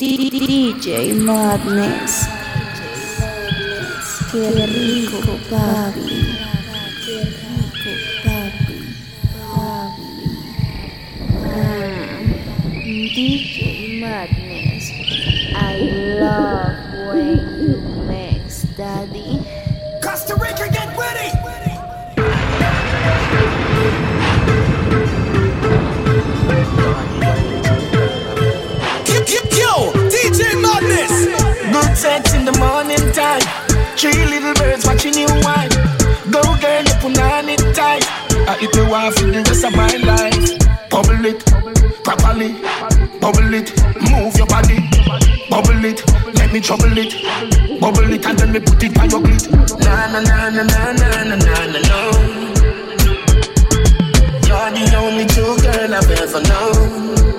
DJ Madness. Qué rico, papi. Qué rico, papi. Ah, papi. DJ Madness. I love sex in the morning time. Three little birds watching you whine. Go girl, you put on it tight. I eat me one for the rest of my life. Bubble it, properly. Bubble it, move your body. Bubble it, let me trouble it. Bubble it and then me put it on your clit. Na na na na na na na na na no. You're the only true girl I've ever known.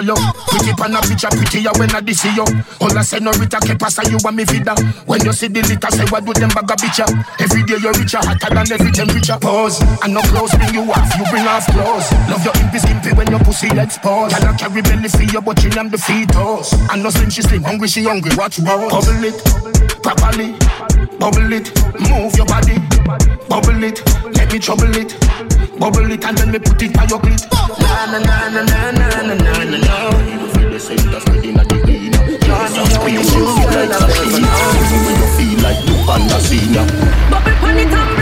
Daisy! Hello, pretty pan a picture prettier when I see you. All I say no Rita que pasa you and me vida. When you see the litter, say what do them bag a bitcha? Every day you're richer, hotter than every temperature. Pause, and no clothes bring you off, you bring off clothes. Love your impy skimpy when your pussy exposed. Can I carry belly for you, but you am the fetus. And no slim, she slim, hungry, she hungry. Watch both. Bubble it, properly. Bubble it, move your body. Bubble it, let me trouble it. Bubble it and then me put it on your clit. Na na na na na na na na na. You feel the same within the known. When you feel like you on the scene. Bubble pon it and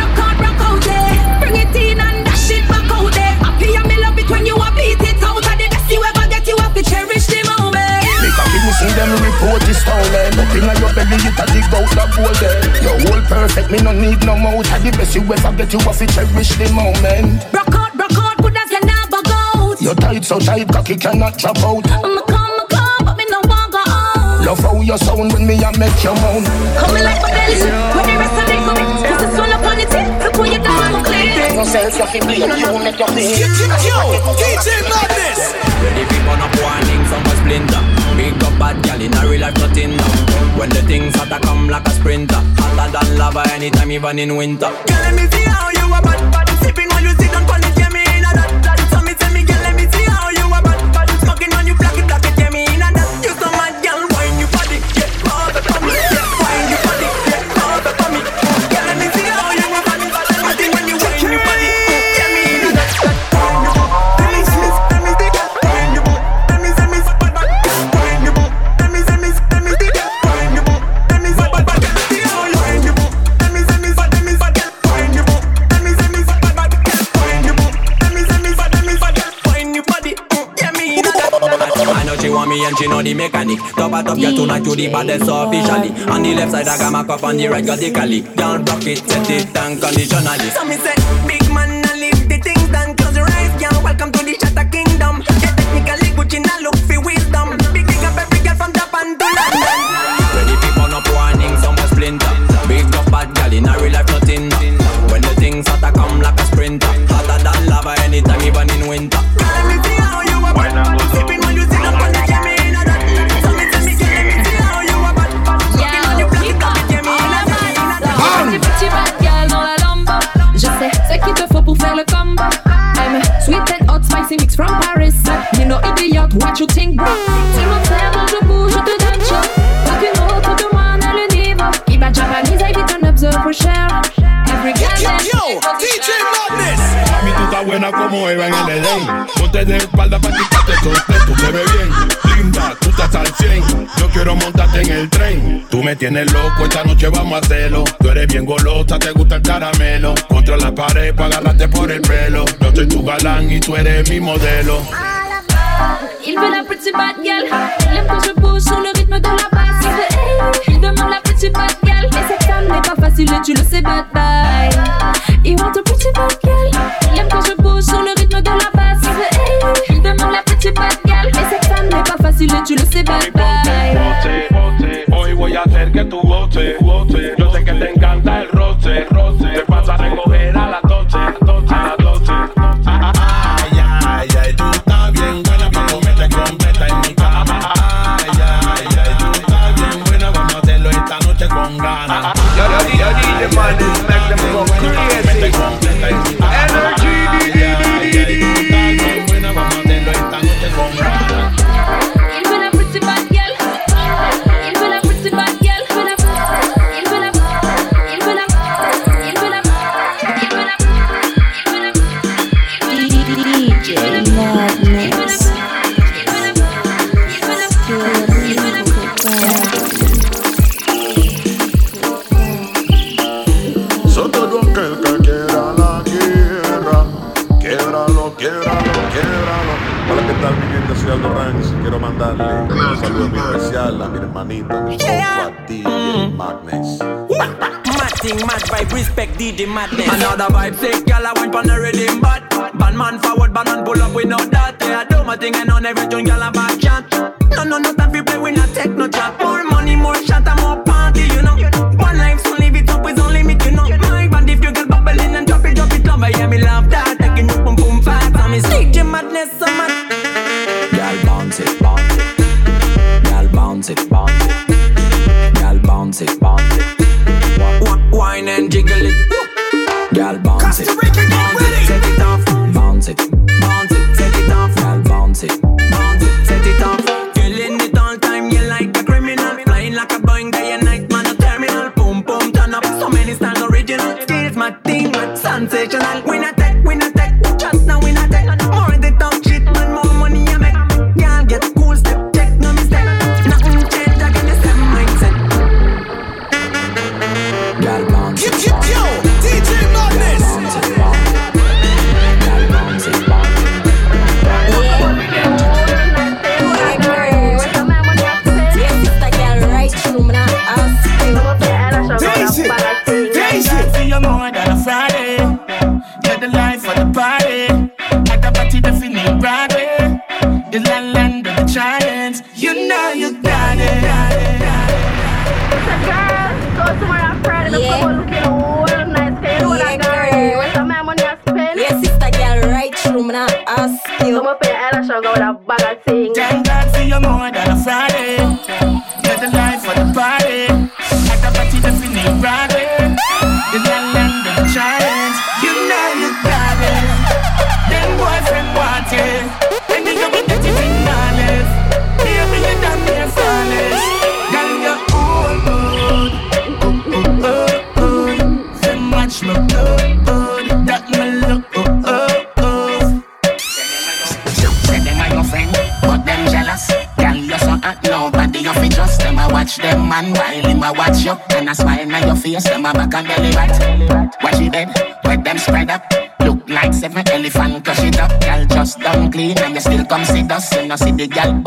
them report is stolen. Nothing on your belly, you can dig out the gold there. Your whole perfect, me no need no more. And the best you ever get, you have to cherish the moment. Rock out, rock out, good as you never go. You're tight, so tight, cocky cannot drop out. I'ma come, I'ma come, but me no want go out. Love how you sound when me a make you moan. Come me like my belly, when the rest of them come. Cause it's all up on the tip, look what you done, I'm clean. Yourself, you feel bleed, you make your feel. Yo, DJ Madness! Ready fi burn up warning from a splinter Big up bad gal in a real life nothing now When the things hotter come like a sprinter Hotter than lava anytime even in winter Girl, let me see how you a bad, bad. And she know the mechanic. Top a top girl tonight to the baddest officially. On the left side I got my cup on the right got the cali. Girl rock it, set it unconditionally So me say, Ponte de espalda para quitarte el tú te ves bien. Linda, tú estás al 100. Yo quiero montarte en el tren. Tú me tienes loco, esta noche vamos a hacerlo. Tú eres bien golosa, te gusta el caramelo. Contra la pared para agarrarte por el pelo. Yo soy tu galán y tú eres mi modelo. Il veut la petite bad girl. Il aime quand je bouge sur le rythme de la basse. Il demande la petite bad girl. Mais cette femme n'est pas facile et tu le sais, bad bye. lo sé. Hoy voy a hacer que tú votes, votes. DJ Madness. Another vibe, sick girl, I went on the rhythm, but bad man forward, bad man pull up with no that. I do my thing and on every tune, girl, I back chat.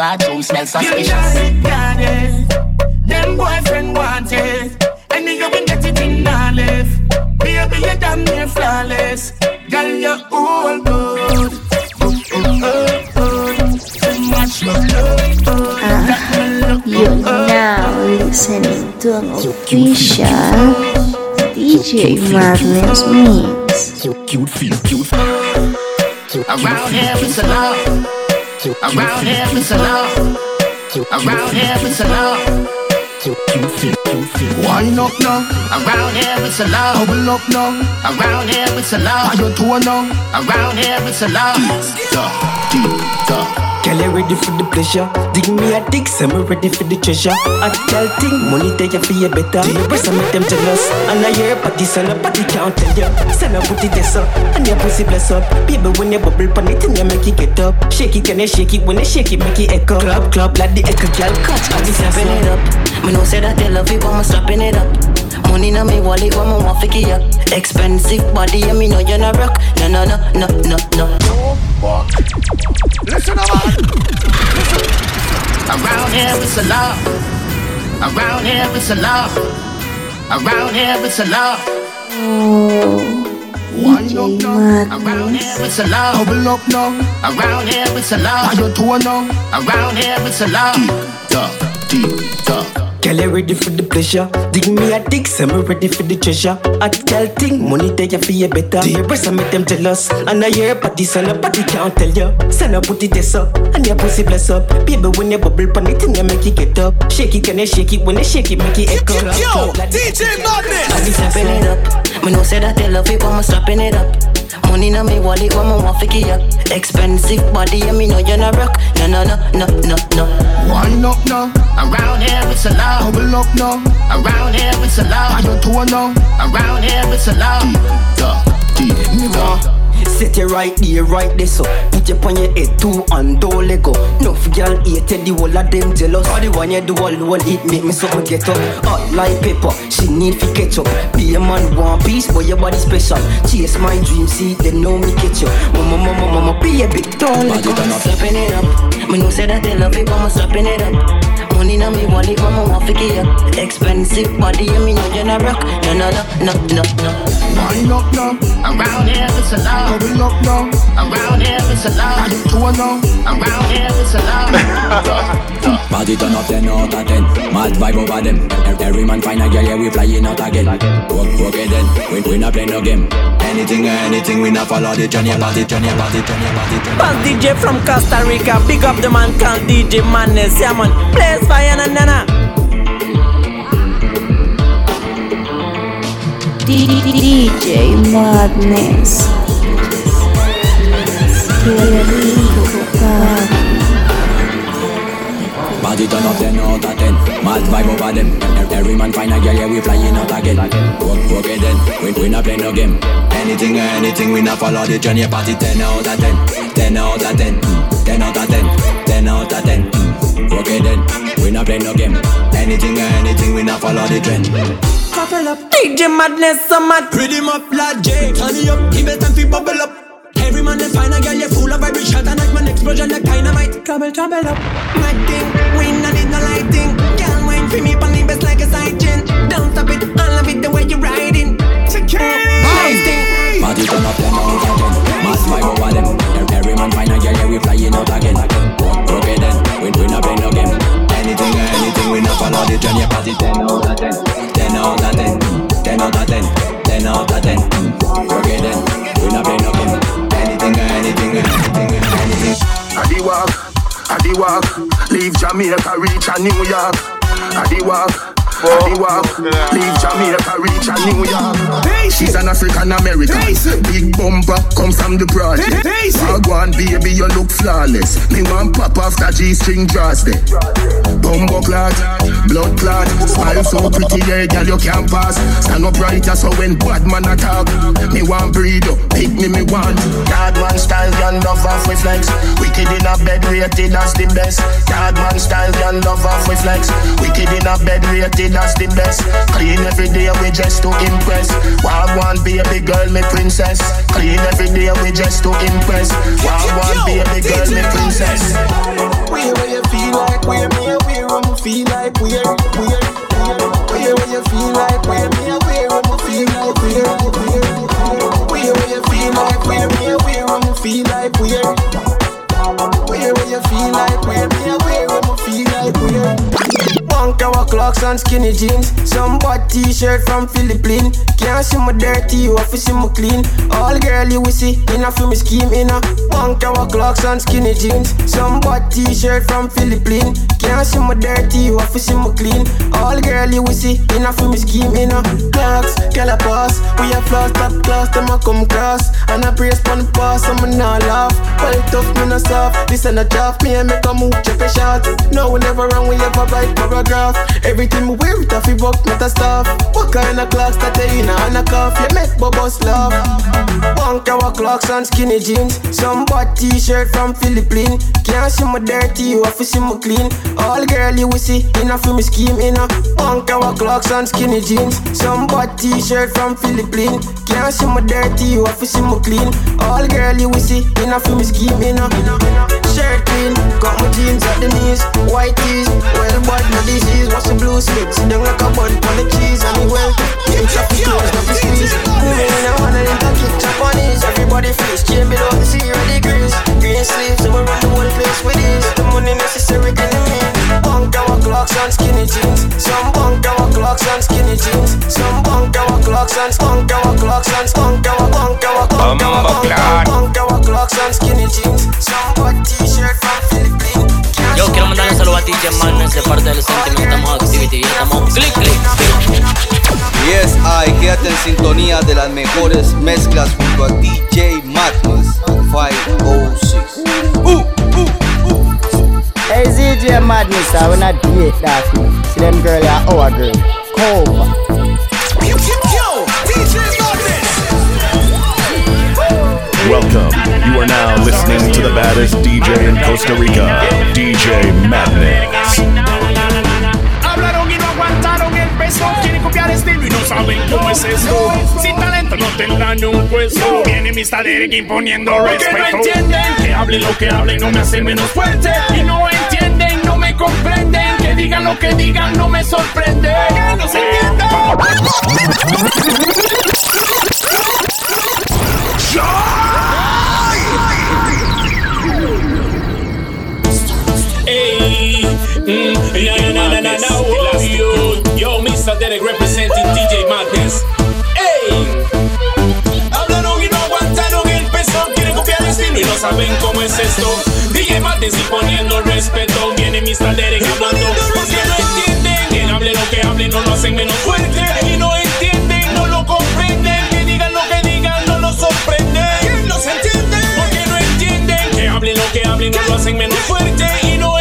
Bathroom smell suspicious. You got it, them boyfriend want it, and you will get it in olive. Baby, you damn near flawless. Girl, you're all good. Uh, uh, oh, oh, oh. So much love, oh, oh. That You're now listening to an official DJ Madness mix. Around here it's a love. Around here it's a love. Around here it's a love. Wine up now, Around here it's a love. bubble up now. Around here it's a love. Are you two now? Around here it's a love. Girl, you ready for the pleasure? Dig me a dick, say me ready for the treasure. I tell thing, money there you better. Do your breast and make them jealous. And I hear party, so nobody can't tell you. Send a put it this up, and your pussy bless up. Baby, when you bubble pon it, and you make it get up. Shake it, can you shake it? When you shake it, make it echo. Club, club, like the echo, girl, catch. I be snapping it up. Me know say that they love it, but I'm slapping it up. Money in my wallet, but me want get up. Expensive body, and me know you're not rock. No, no, no, no, no, no. Listen up, man. Around here it's a love. Around here it's a love. Around here it's a love. Oh, DJ Around here it's a love. Bubble up now. Around here it's a Are love. you two now? Around here it's a love. Girl, you ready for the pleasure? Dig me a dick, say me ready for the treasure. I tell thing, money there you feel better. Do your breast and make them jealous. And I hear a party, so nobody can't tell you. Send a put it this up, and your pussy bless up. Baby, when you bubble pon it, and you make it get up. Shake it, can you shake it? When you shake it, make it echo. Yo, yo, Club, like the DJ echo. I be Madness. snapping it up. Me know say that they love it, but I'm slapping it up. Money in my wallet, but me want to get up. Expensive body, and me know you're not rock. No, no, no, no, no, no. Wine up now. Around here it's a love. Bubble up now. Around here it's a Are love. you two now? Around here it's a love. Me want, Set it right there, right there, so Put you on your head too and don't let go. Enough girl hated the whole of them jealous. All the one you do alone, it make me something get up. Hot like pepper, she need fi catch up. Be a man one piece, but your body special. Chase my dream, see them know me catch up. Mama, mama, mama, be a big let go Slapping it up, me know say that they love it, but I'm slapping it up Money na me wallet, mama want fi get up Expensive body, and me know you not rock No, no, no, no, no, no Wind up now, Around here it's a lot. bubble up now. Around here it's a lot. And two now. Around here it's a lot. Party turn up 10 out of 10 Mad vibe over them Every, every man find a girl, yeah, we flying out again Work, work it then, we, we not play no game Anything or anything, we not follow the journey Party, journey, party, journey, party, journey Buzz DJ from Costa Rica, big up the man called DJ Madness, yeah man. Blaze fire na na na. DJ Madness. Party turn up 10 out of 10 Mad vibe over them Every, man find a girl, yeah, we flying out again Work, work then, we, we not play no game Anything or anything, we not follow the journey Party 10 out of 10 10 out of 10 mm, 10 out of 10 10 out of 10 mm, Work then, we not play no game. Anything or anything, we not follow the trend. Couple up. DJ Madness, so mad. Pretty much like J Turn it up, give it time fi bubble up. Every man they find a girl, you full of vibration And like man explosion like dynamite. Trouble, trouble up. My thing, we no need no lighting. Girl, wine for me, pon the best like a side chain Don't stop it, I love it the way you riding. Nice thing Party turn up 10 out of 10 Mad vibe over them. Every, every man find a girl, yeah, we flying out again Work then, we, we not play no game. Anything or anything, we not follow the journey Party 10 out of 10 10 out of 10 10 out of 10 10 out of 10 Work it then, we not play no game. Anything or anything, anything, anything. I the walk, I the walk. Leave Jamaica, reach a New York. I the walk, I the walk. Leave Jamaica, reach a New York. She's an African American. Big bumper come from the project. Wagwan baby, you look flawless. Me want pop off that G-string draws there. Bumbo clot, blood clot. Smile so pretty, yeah, girl, you can't pass. Stand up right, so when bad man attack, me want breed up, pick me, me want. Yard man style, girl, love off with flex. Wicked in a bed, rated as the best. Yard man style, girl, love off with flex. Wicked in a bed, rated as the best. Clean every day, we just to impress. Wagwan baby girl, me princess. Clean every day, we just to impress. Wagwan baby girl, me princess. Where where you feel like where me a where I'm feel like where where where where you feel like where me a where I'm feel like where where where where you feel like where me a where I'm feel like where where where you feel like where me a where I'm feel like where Punk our clocks and skinny jeans. Some bad t-shirt from Philippines. Can't see my dirty, you have to see my clean. All girl you will see, in a me scheme in a Punk our clocks and skinny jeans. Some bad t-shirt from Philippines. Can't see my dirty, you have to see my clean. All girl you will see, in a me scheme in a Clocks, girl a We a floss, top class, them a come cross. And a brace pon the pass, I'm not laugh. Well tough, me no soft. This ain't a job, me and make a move, check a shot No, we never wrong, we ever write paragraph Everything we wear, it a fi buck, not a stuff What kind of clocks that they in a and a cuff You make bubbles love Punk our clocks and skinny jeans. Some bad t-shirt from Philippines. Can't see my dirty, you have to see my clean. All girl you will see, a fi me scheme a Punk our clocks and skinny jeans. Some bad t-shirt from Philippines. Can't see my dirty, you have to see my clean. All girl you will see, a fi me scheme in a Shirt clean, got my jeans at the knees White tees, well bad no disease. What's the blue slip, sit down like a bun on the cheese. And the well, game traffic close, not the squeeze. Moving in a one and then kick on knees Everybody face, chain below the zero degrees. Green sleeves, so we run the whole place with this The money necessary, can you mean? Punk our clocks and skinny jeans. Some punk our clocks and skinny jeans. Some punk our clocks and punk our clocks and punk our punk our punk our punk our clocks and skinny jeans. Some bad t-shirt from Philippines Yo, quiero mandar un saludo a DJ Madness de parte del sentimiento. Estamos activity y estamos click click. Yes, I, quédate en sintonía de las mejores mezclas junto a DJ Madness 506. Uh, Hey DJ Madness, I will not date that. See them girl are our girl. Cover. are now listening to the baddest DJ in Costa Rica, DJ Madness. Hablaron y no aguantaron el peso. Quieren copiar estilo y no saben cómo es esto. Sin talento no tendrán un puesto. Viene Mr. Derek imponiendo respeto. no entienden que hablen lo que hablen, no me hacen menos fuerte. Y no entienden, no me comprenden. Que digan lo que digan, no me sorprende. Que no se Representing DJ Madness. Hey, hablaron y no aguantaron el peso, quieren copiar el estilo y no saben cómo es esto. DJ Madness imponiendo respeto, viene Mr. Derek hablando, porque no entienden. Que hable lo que hable, no lo hacen menos fuerte y no entienden, no lo comprenden. Que digan lo que digan, no lo sorprenden. No se entienden, porque no entienden. Que hablen lo que hablen, no lo hacen menos fuerte y no entienden,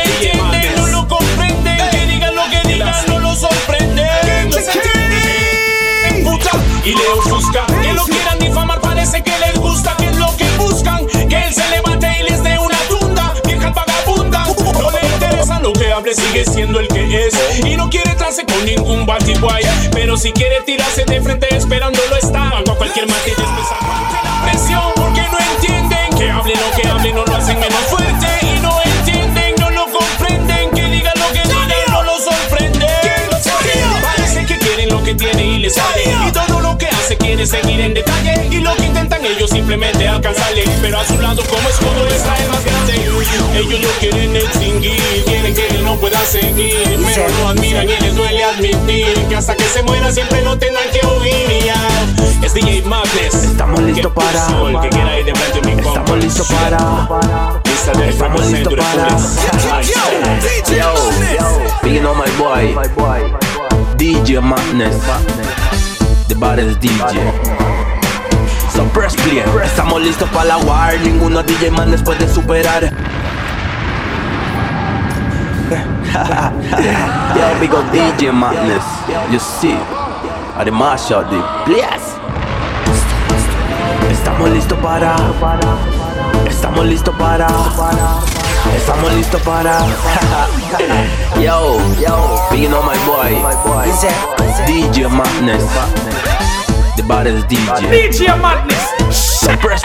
y le ofusca que lo quieran difamar, parece que les gusta, que es lo que buscan. Que él se levante y les dé una tunda, vieja vagabunda. No le interesa lo que hable, sigue siendo el que es. Y no quiere entrarse con ningún bati guay. Pero si quiere tirarse de frente, esperándolo está. A cualquier después aguante la presión, porque no entienden. Que hable lo que hable, no lo hacen menos fuerte. Y no seguir en detalle. Y lo que intentan ellos simplemente alcanzarle. Pero a su lado, como escudo, está el más grande. Ellos lo quieren extinguir. Quieren que él no pueda seguir. Pero no admiran y les duele admitir que hasta que se muera siempre lo tendrán que oír. Ya. Es DJ Madness. Estamos listos para. El que quiera ir de frente mi compa. Estamos listos para. Estamos listos para. Yo, picking on my boy, DJ Madness, the baddest DJ. So press play. Estamos listos para la war, ninguno DJ Madness puede superar. Yo, big up DJ Madness, you see, the mashup, the place. Estamos listos para. Estamos listos para. Estamos listos para. yo, yo, on my boy. DJ Madness. The baddest DJ. DJ Madness. Press.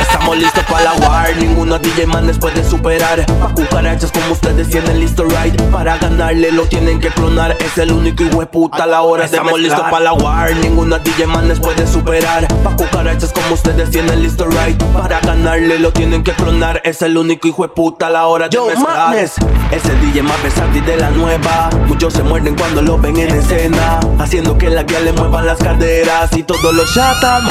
Estamos listos para la war. Ninguno DJ Madness puede superar. Pa' cucarachas como ustedes tienen listo right. Para ganarle lo tienen que clonar. Es el único hijo de puta a la hora. Estamos listos para la war. Ninguno DJ Madness puede superar. Pa' cucarachas como ustedes tienen listo right. Para ganarle lo tienen que clonar. Es el único hijo de puta a la hora de Yo, mezclar. Madness. Es el DJ más versátil de la nueva. Muchos se muerden cuando lo ven en escena. Haciendo que la guía le muevan las caderas. Y todos los chatan.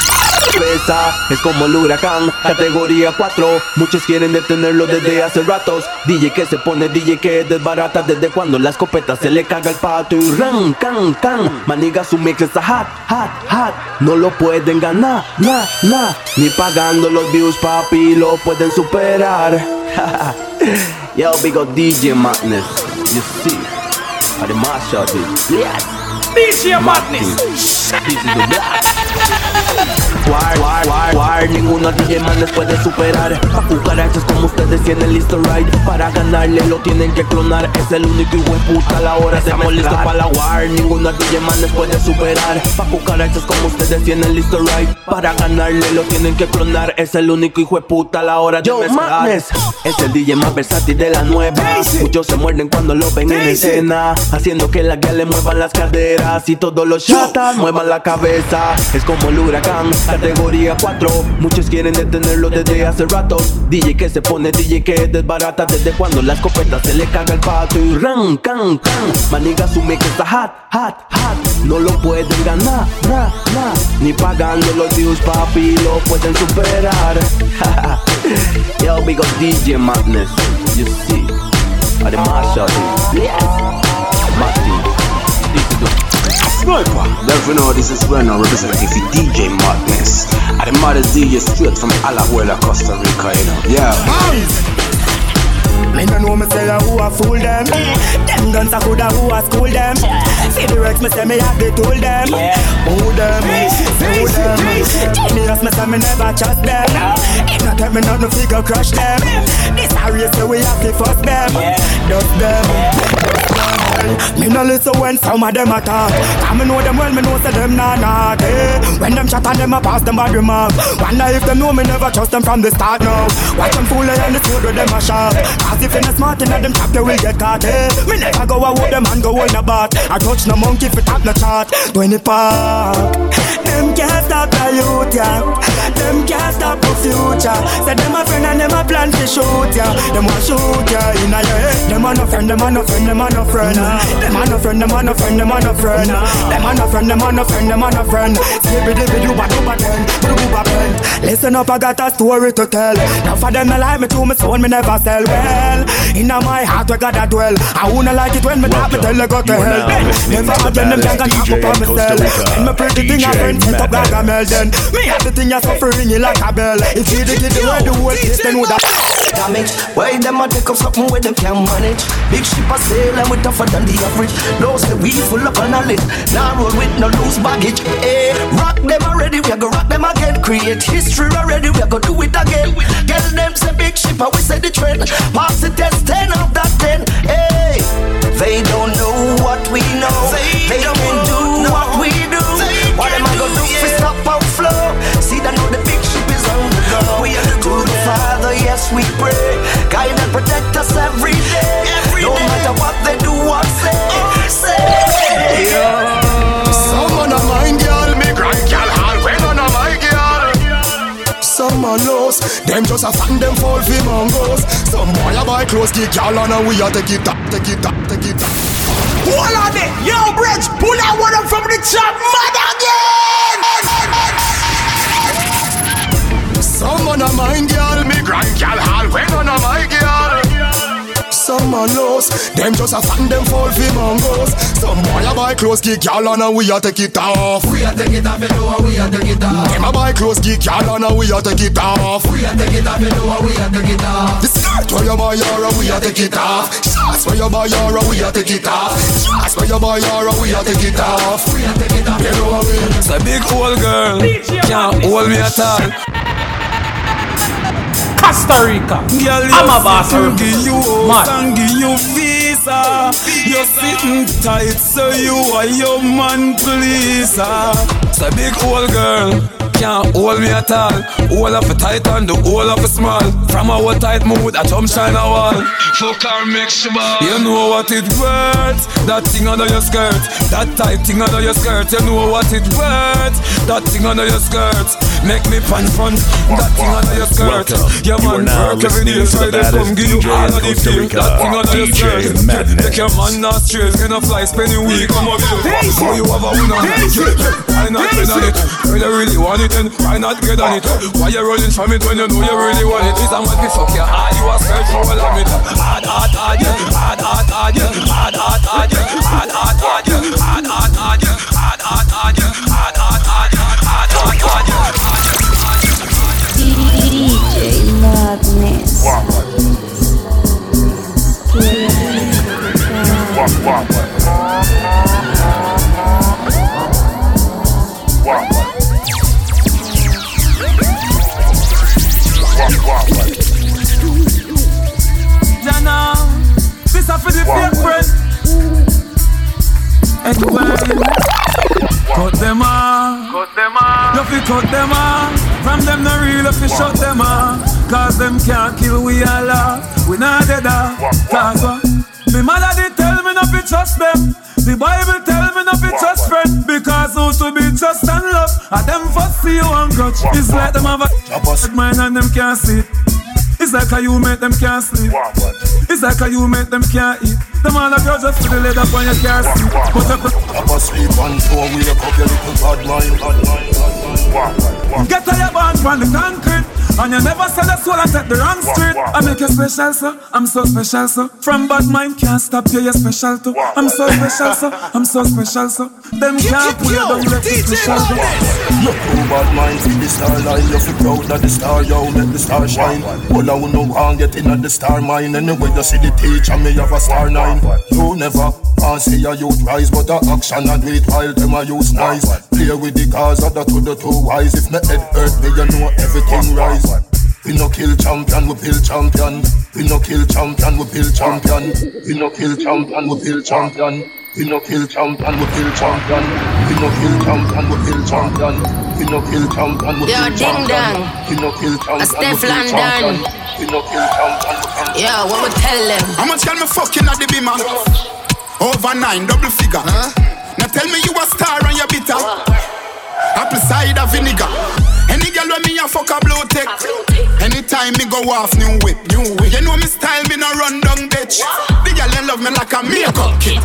Pesa, es como el huracán, categoría 4. Muchos quieren detenerlo desde hace ratos. DJ que se pone, DJ que desbarata desde cuando la escopeta se le caga el pato. Y ran, can, can. Maniga su mix está hot, hot, hot. No lo pueden ganar, na, na. Ni pagando los views, papi, lo pueden superar. Yo, big DJ Madness. You see, the mashup, yes. DJ Madness. This is the black. War, war, ninguno DJ Madness puede superar. Pa' cucarachas como ustedes tienen listo right Para ganarle lo tienen que clonar. Es el único hijo de puta a la hora. Estamos listos para la war. Ninguno DJ Madness puede superar. Pa' cucarachas como ustedes tienen listo right Para ganarle lo tienen que clonar. Es el único hijo de puta a la hora de Yo, mezclar. Madness. Es el DJ más versátil de la nueva. Muchos se muerden cuando lo ven en escena Haciendo que la guía le muevan las caderas Y todos los chatas muevan la cabeza. Es como el huracán, categoría 4 Muchos quieren detenerlo desde hace rato. DJ que se pone, DJ que desbarata. Desde cuando la escopeta se le caga el pato Y ran, can, can. Maniga su mix está hot, hot, hot. No lo pueden ganar, na, na. Ni pagando los views, papi, lo pueden superar. Yo, big up DJ Madness. You see. The mashup, yes. The Sniper. Don't you know this is Reno representative for DJ Madness. And the maddest DJ straight from Alajuela, Costa Rica, you know. Yeah. Me no know me say who a fool them. Them guns a coulda who a school them. See the Rex me say me have to told them. Who them? Who them? Genius me say me never trust them. It not take me not no figure crush them. This a race so we have to fuss them. Dust them. Me no listen when some of them attack. I me know them well, me know say them nah nah. eh. When them chat and them a pass them bad remark. Wonder if them know me never trust them from the start now. Watch them fool and the with them a sharp. Cause if you're not smart in them trap, you will get caught. Eh. Me never go a walk them and go in a bat. I touch no monkey it tap no chart. Twenty park. Them can't stop the youth, yeah. Them can't stop the future. Say them a friend and them a plan to shoot, yeah. Them want shoot, yeah, in a your head. Them a no friend, them a no friend, them a no friend. Them a no friend, them a no friend, them a no friend. Them a no friend, them a no friend, them a no friend. Skibby dibby do ba do ba ten, do ba ten. Listen up, I got a story to tell. Now for them, they like me to me soul, me never sell well. Inna my heart, we got a dwell. I wanna like it when me talk, me tell you go to hell. Never again, them baddest can talk DJ up on in me Costa And my pretty thing, I friend set up Madness. Gargamel then. Me have the thing, you suffering, you like a bell. If you did it, the way the whole case, then would have. Damage. Why them a take up something where them can manage? Big ship a sail and we tougher than the average. Those that we full up on a lit. Now roll with no loose baggage. Eh, rock them already, we a go rock them again. Create history already, we a go do it again. Get them say big ship and we say the trend. Pass the test, 10 of that 10. Hey, they don't know what we know. They, don't do what we do. What am I gonna do for stop our flow? See, that know the go. We are the to the Father, yes, we pray. Guide and protect us every day. no matter what they do or say. say. Someone of mine, girl, me grand girl, all when on a my girl. Some man lost, them just a fan them fall for mongos. Some boy a buy clothes, kick y'all and we a take it up, take it up, take it up. Hold on it. Yo, Bridge, pull that one up from the top. Mad again. Someone of mine, girl, me grand girl, all when on a my girl. Some man lost, them just a fan them fall for mongos. Some boy a buy clothes, kick y'all and we a take it off. We a take it off, you know we a take it off. Them a buy clothes, kick y'all and we a take it off. We a take it off, you know we a take it off. The skirt where you buy your, we a take it off. Shots where you buy your, we a take it off. Shots where you buy your, we a take it off. We a take it off, you know we. It's a big old girl, can't hold me at all. Costa Rica. I'm a boss. give you Mad. give you visa. You're sitting tight, so you are your man pleaser. It's a big old girl, can't hold me at all. All of it tight and the whole of it small. From our tight mood, I jump shine a wall. Fuck her, make she ball. You know what it worth. That thing under your skirt, that tight thing under your skirt. You know what it worth. That thing under your skirt, make me pan front. That thing under your skirt. Welcome. Yeah, You are man, now work every day, listening to try the to come baddest give you DJ all in of the Costa feel. Rica, That thing under your skirt. Madness. Take your man not straight, gonna fly, spend a week, come up here. So you have a winner. Why not get on it? When you really want it, then why not get on it? Why you running from it when you know you really want it? It's a man be fuck you hard, you are scared for all of it. Hard, hard, hard, yeah. Hard, hard, hard, yeah. Hard, hard, hard, yeah. Hard, hard, hard, yeah. Hard, hard, hard, yeah. Hard, hard, hard, yeah. Hard, hard, hard, yeah. Hard, hard, hard, yeah. DJ Madness. Jana, this are for the fake friend. And when cut them off, cut them off. You fi cut them off. From them no real, you fi shut them off. Cause them can't kill we all laugh. We not dead off. Cause what? Me mother did not to trust them. The Bible tell me not to trust friend because who to be trust and love. And them first see you and grudge. It's like them have a bad mind and them can't see. It's like how you make them can't sleep. It's like how you make them can't eat. Them all a girls just for the up on your car seat. But Up a sleep and four wake up your little bad mind. Get to your band from the concrete. And you never sell a soul and take the wrong street. I make you special, sir. I'm so special, sir. From bad mind can't stop you, you're special too. I'm so special, sir. I'm so special, sir. Them can't pull you down, let you special, sir. Look who bad mind see the star line You feel proud of the star, yo, Let the star shine All I will know can't get in at the star mine Anyway, you see the teacher, me have a star nine You never can't see a youth rise But the action and do it while them a use nice Play with the cars of the two, the two wise If my head hurt me, you know everything rise we no kill champion, we build champion. We no kill champion, we build champion. We no kill champion, we build champion. We no kill champion, we build champion. We no kill champion, we build champion. We no kill champion, we Yo, build ding champion. dong. We no kill A champion, we Steph build London. champion. We no kill champion, we build Yo, what we tell them? How much can me fucking at the beamer? Over nine, double figure. Now tell me you a star and you bitter. Apple cider vinegar. Any girl when me a fuck a blue tech. Anytime me go off new whip, new whip. You know me style, me no run down bitch. The girl love me like a makeup kit.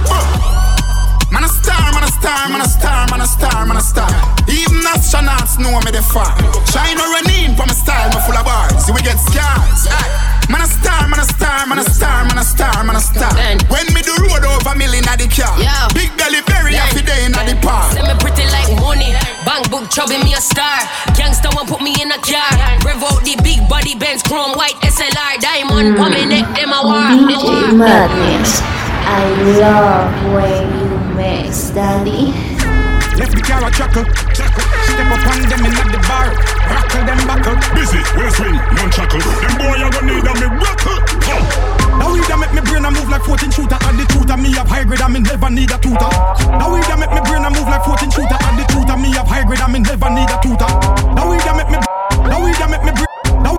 Man a star, man a star, man a star, man a star, man a star. Even astronauts know me the far. Shine or run in for my style, me full of bars. See we get scars. Aye. Man a star, man a star, man a star, man a star, man a star. When me do road over million at the car. Big belly very happy day in the park. Say me pretty like money. Bank book trouble me a star. Gangsta one put me in a car. Rev out the big body Benz chrome white SLR diamond. On me neck them a war. DJ Madness. I love when you mix, daddy. Left the car a chuckle, chuckle. Step up on them in the bar. Rockle them buckle. Busy, with a swing, non chuckle. Them boy you gonna need a miracle. Now we da make me brain a move like 14 shooter At the tutor me have high grade and me never need a tutor Now we da make me brain a move like 14 shooter At the tutor me have high grade and me never need a tutor Now we da make me Now we da make me Now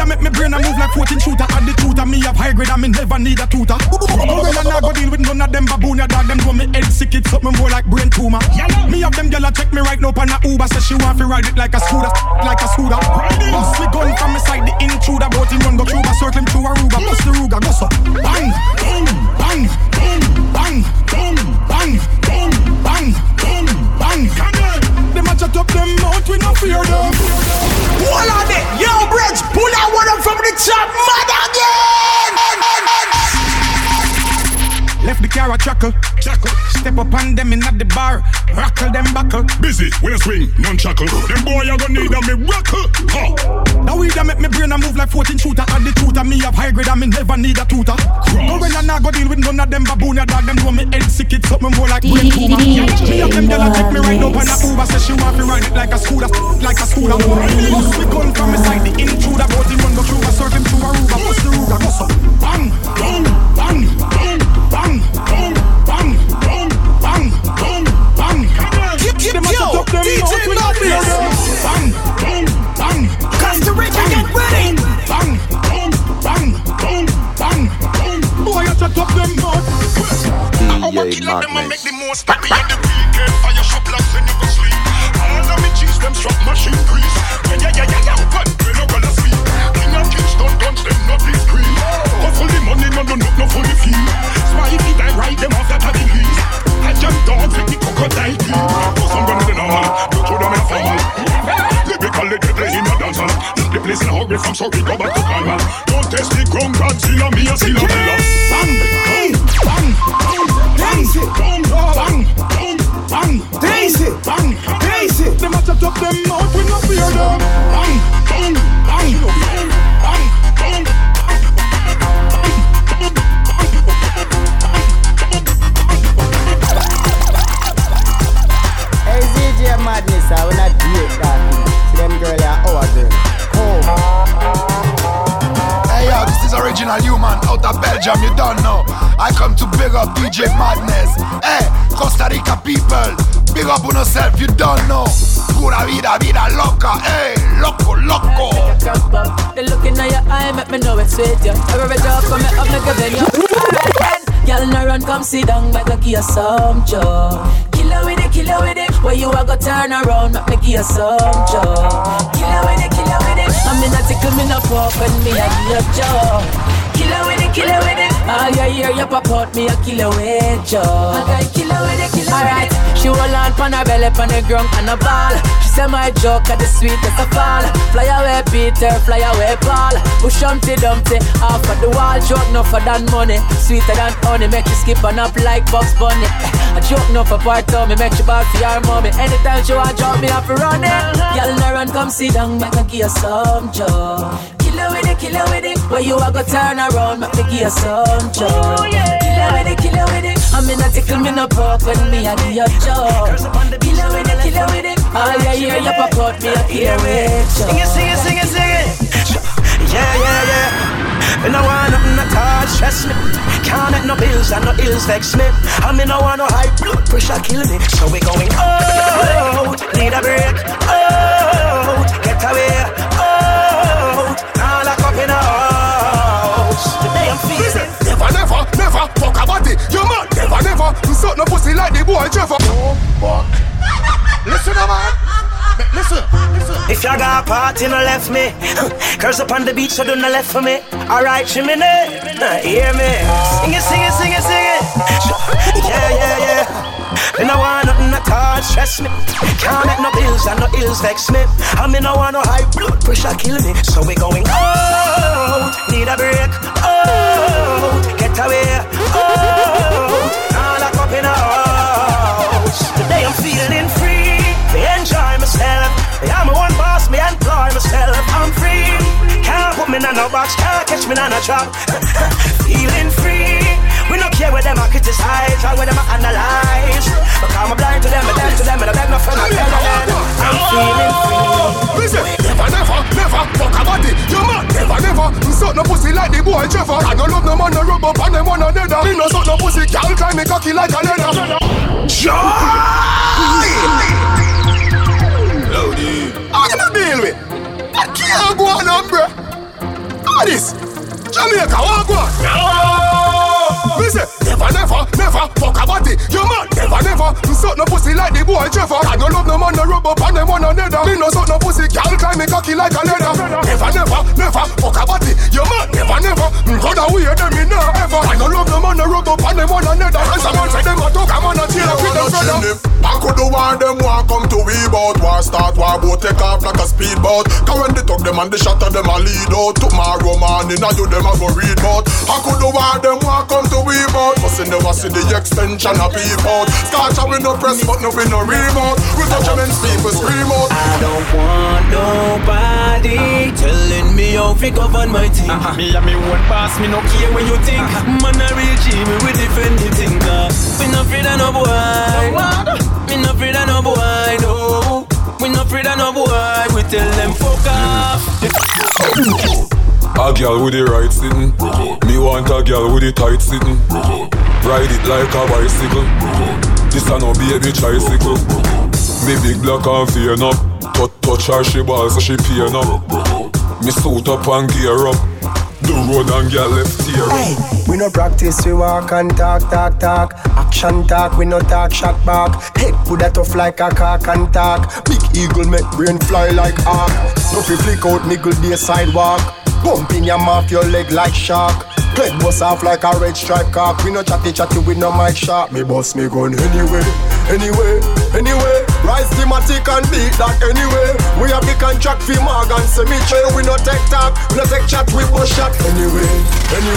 Now Now we da make me brain a move like 14 shooter. At the tutor. Me have high grade and me never need a tutor. Girl and I go deal with none of them baboon ya dog. Them do me head sick it something more like brain tumor. Me have them gyal check me right now on a Uber. Say she want to ride it like a scooter Like a scooter. Bust me gun from me side the intruder Bout him run go through circle him through Aruba Bust the Ruger go so. Bang Bang Bang Bang Bang Bang Bang Bang Bang Bang Them a chat up them mouth we no fear them Hold on it, yo, Bridge, pull that one up from the top, mad again. Left the car a chuckle, chuckle. Step up on them in at the bar, rockle them buckle. Busy, with a swing, non chuckle. Them boy you gonna need a miracle. Ha. Now we da make me brain a move like 14 shooter. At the tutor. Me have high grade and me never need a tutor. No when I nah go deal with none of them baboon ya dog Them do me head sick. It something more like brain tumor Me have them gyal a take me right up on a Uber. Say she want to ride it like a scooter, like a scooter. Bust me gun from me side the intruder. Bout him run go through a circle him through Aruba Bust the Ruger go so Bang, bang, bang, bang, them mouth we no Bang, bang, bang Costa Rica get ready. Bang, bang, bang, bang, bang, bang. Boy you shut up them mouth mm. DJ Madness. the most on the weekend. Fire shop locks and you go sleep. All of me cheese them strap machine grease. Yeah, yeah, yeah, yeah, Gun, we no gonna sleep Kingston guns, them not this green Hustle the money, no, no, no, no for the fee. Spy if I ride them off that are the least I jump dogs the crocodile teeth The place in a hurry from sorry go back to Carmel Don't test the ground, Godzilla, me a Zilla Bella Bang, bang, bang, bang, bang, bang, bang, bang, Daisy, bang, Daisy. Them a chat up them mouth, we no fear them. Bang, bang, bang, bang, bang. Hey, DJ Madness, I will not original human out of Belgium, you don't know. I come to big up DJ Madness. Hey, Costa Rica people, big up on yourself, you don't know. Pura vida, vida loca, hey, loco, loco. The look in your eye make me know it's sweet, yeah. Every job come up, make a yeah. Girl, no run, come sit down, make a give you some joy. Killer with it, with it. Where you a go turn around, make me give you some joy. Killer with it, killer with it. I'm in a tickle, me no pop, and me a give you joy. Killer with it, killer with it. All you hear, you pop out, me a killer with joy. Okay, killer with it, killer Alright, She roll on pon her belly pon the ground and a ball. She say my joke at the sweetest of all. Fly away Peter, fly away Paul. Push Humpty Dumpty off of the wall. Joke no for than money, sweeter than honey. Make you skip on up like Bugs Bunny. A joke no for part of me, make you bad for your mommy. Anytime she want drop me off for run it. Y'all run, come sit down, make me give you some joy. Kill her with it, kill her with it. Where you a go turn around, make me give you some joy. Kill her with it, kill her with it. I'm in a tickle, me no poke when me a give you joy. Kill her with it, kill her with it. All you hear you pop out, me a hear it. Sing it, sing it, sing it, sing it. Yeah, yeah, yeah. And I want nothing at all stress me. Can't make no bills and no ills vex me. I mean, I want no high blood pressure kill me. So we going out, need a break. Out, get away. Out, now lock up in a house. Today I'm feeling. Never, never, never fuck a body. You mad? Never, never. Suck no pussy like the boy Trevor. No, fuck. Listen, man. Listen, listen. If you got a party, no left me. Girls up on the beach, so do not left for me. Alright, chimney, hear me. Sing it, sing it, sing it, sing it. Yeah, yeah, yeah. And I want nothing at all stress me. Can't make no bills and no ills vex me. I mean, I want no high blood pressure kill me. So we going out, need a break. Oh, get away. Oh, now lock up in a house. Today I'm feeling free. Me enjoy myself. I'm a one boss. Me employ myself. I'm free. Can't put me in no box. Can't catch me in a trap. feeling free. We don't care what them a criticize or what them a analyze. Because I'm blind to them, I'm deaf to them, and I beg no friend, I tell them. I'm feeling free. Pussy like the boy Trevor. I don't love no man, no rub up on them one another. Me no suck no pussy, can't climb me cocky like a leather. Loady. How you deal with? I can't go on, bro. How this? Jamaica, what go on? No! Listen, never, never, never fuck a body. You mad? Never, never. Suck no pussy like the boy Trevor. I don't love no man, no rub up on them one another. Me no suck no pussy, can't climb me cocky like a leather. Never, never, never fuck a body. You mad? Never, never. Mm, God, I wear them in now ever. I don't love no man, no rub up on them one another. And some man say them a talk, I'm on a chill with them brother. I could do one them want come to we bout War start, war boat take off like a speedboat Cause when they talk them and they at them a lead out Tomorrow morning I do them a go read bout I could do one them want come to we bout But see never see the extension a peep out Scotch and we no press but no we no remote We touch them and people scream out I don't want nobody telling me how to govern my team. Uh-huh. Me and me one boss, me no care what you think. Uh-huh. Man, I real G, me we defend the thing. Uh. We no afraid of no boy. Me no afraid of no boy, no. We no afraid of no boy. We tell them fuck off. A girl with the right sitting Me want a girl with the tight sitting Ride it like a bicycle This a no baby tricycle Me big black and fear up Touch, touch her she balls so she pain up Me suit up and gear up The road and girl left here. Hey, we no practice, we walk and talk, talk, talk. Action talk, we no talk, shot back. Head put that off like a cock and talk. Big eagle make brain fly like arc. No flick out niggle day sidewalk. Bump in your mouth, your leg like shark. Leg bust off like a red stripe cock. We no chatty chatty with no mic sharp. Me bust me gun anyway, anyway, anyway. Rise thematic and beat that anyway. We have the contract for Morgan Cemetery. We no take talk, we no take chat, we push shot anyway, anyway.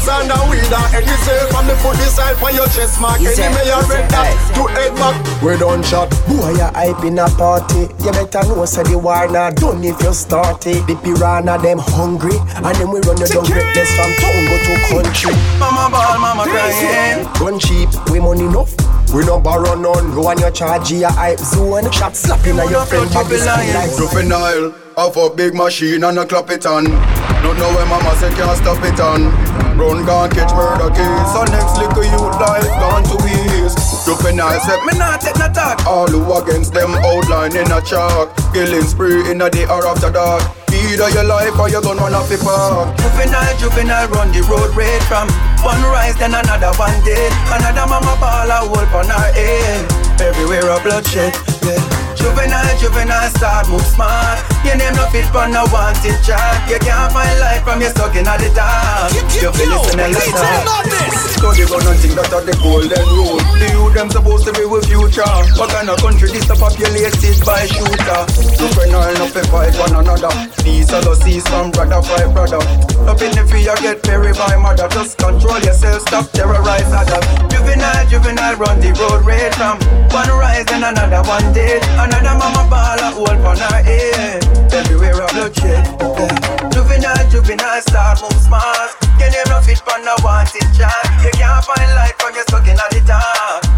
We not paper sand and any say from the foot this side for your chest mark. You say- Enemy you a red dot hey. to head back. We don't shot. Boy, you hype in a party. You better know say the war not done if you start it. The piranha them hungry and then we run you down greatness from town go to country. Mama ball, mama crying. Gun cheap, we money enough. We no borrow none. You and your charge your hype zone. Shot slapping at your friend body skin like Juvenile Off a big machine and a clap it on. Don't know where mama say can't stop it on. Run gone catch murder case. So next little youth life gone to waste. Juvenile say me not take no talk. All who against them outline in a chalk. Killing spree in a day or after dark. Either your life or you gon' run off the park. Juvenile, juvenile, run the road red from one rise, then another one dead. Another mama ball a wolf on her head. Everywhere a bloodshed, yeah. Juvenile, juvenile, start move smart. Your name no fit for no wanted chat. You can't find life from your sucking at the top. You feel listening like that. study gun and think that are the golden rule. The youth them supposed to be with future. What kind of country this the populated by shooter? Juvenile no fi fight one another. Peace of the seas from brother fight brother. Up in the fear get buried by mother. Just control yourself, stop terrorize others. Juvenile, juvenile run the road rage from one rise and another one dead. Another mama ball a hold on her head. Everywhere a bloodshed. Juvenile, juvenile start move smart. Can you no fit on a wanted chance? You can't find light from your stuck in the dark.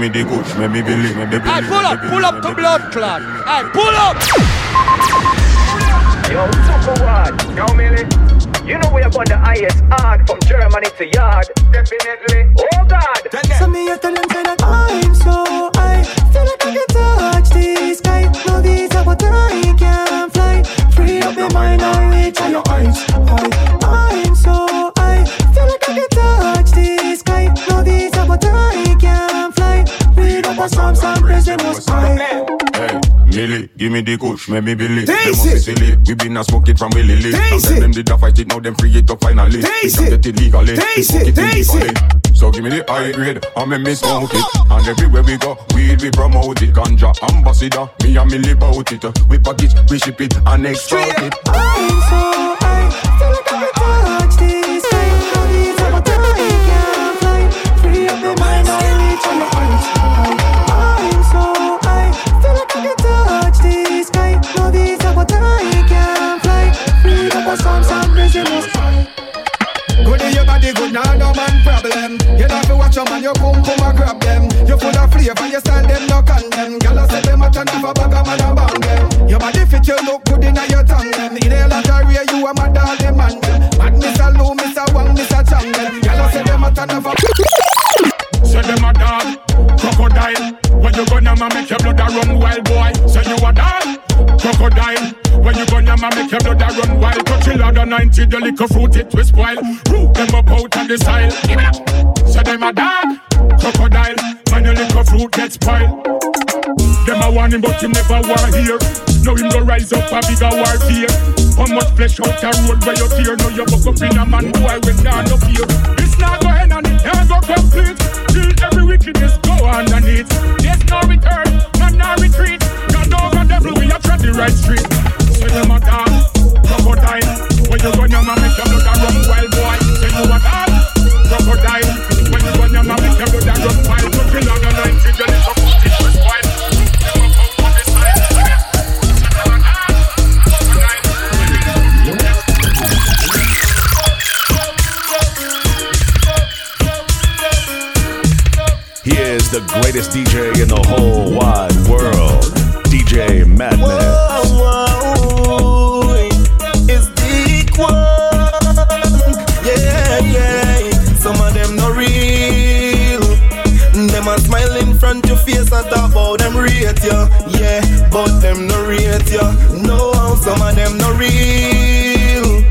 Me the coach, make me believe, make me believe. Hey, pull up, pull up the blood clot. Hey, pull up. Yo, super what? Yo, Millie. You know we are about the highest art from Germany to yard. Definitely. Oh God. So me I tell them say that I'm so high Feel like I can touch the sky No, these are what I can fly Free up your mind and reach on your eyes high. I'm so high Read up a psalm, some most high Hey, Millie, give me the coach, make me believe. Taste Them must be silly. We been a smoke it from Willie Lee. Now Taste tell it. them did a fight it, now them free it up finally. Taste we it. get it legally. Taste smoke it, it taste. So give me the high grade, and make me smoke it. And everywhere we go, weed we promote it. Ganja ambassador, me and Millie bout it. We package, we ship it, and export it. I'm so flavor, you stand them, no condemn. Girl, I say them a turn off a bag of man a bang them. Your body fit, you look good in your tongue them. In a lottery, you a mad all them man them. Mad Mr. Lou, Mr. Wang, Mr. Chang them. Girl, I say them a turn off a Say them a dog, crocodile. When you gonna ma make your blood a run wild, boy? Say you a dog, crocodile. When you gonna ma make your blood a run wild? Touch a ladder 90, the liquor fruit it will spoil. Root them up out of the style. Up. Say them a dog, crocodile. When your liquor fruit gets spoiled. Them a warning, but him never want hear. Now him go rise up a bigger warfare. How much flesh out the road where you tear? Now you buck up in a man boy when down no fear. It's not go end and it can't go complete. Till every wickedness go underneath. There's no return, man no retreat. God over devil, we have tried the right street. Say them a dog, crocodile. When you gonna ma make your blood a run wild boy? Say you a dog, greatest DJ in the whole wide world. DJ Madness. It's the. Yeah, yeah. Some of them not real. Them a smile in front your face them rate ya. Yeah, but them rate ya. No, some of them not real.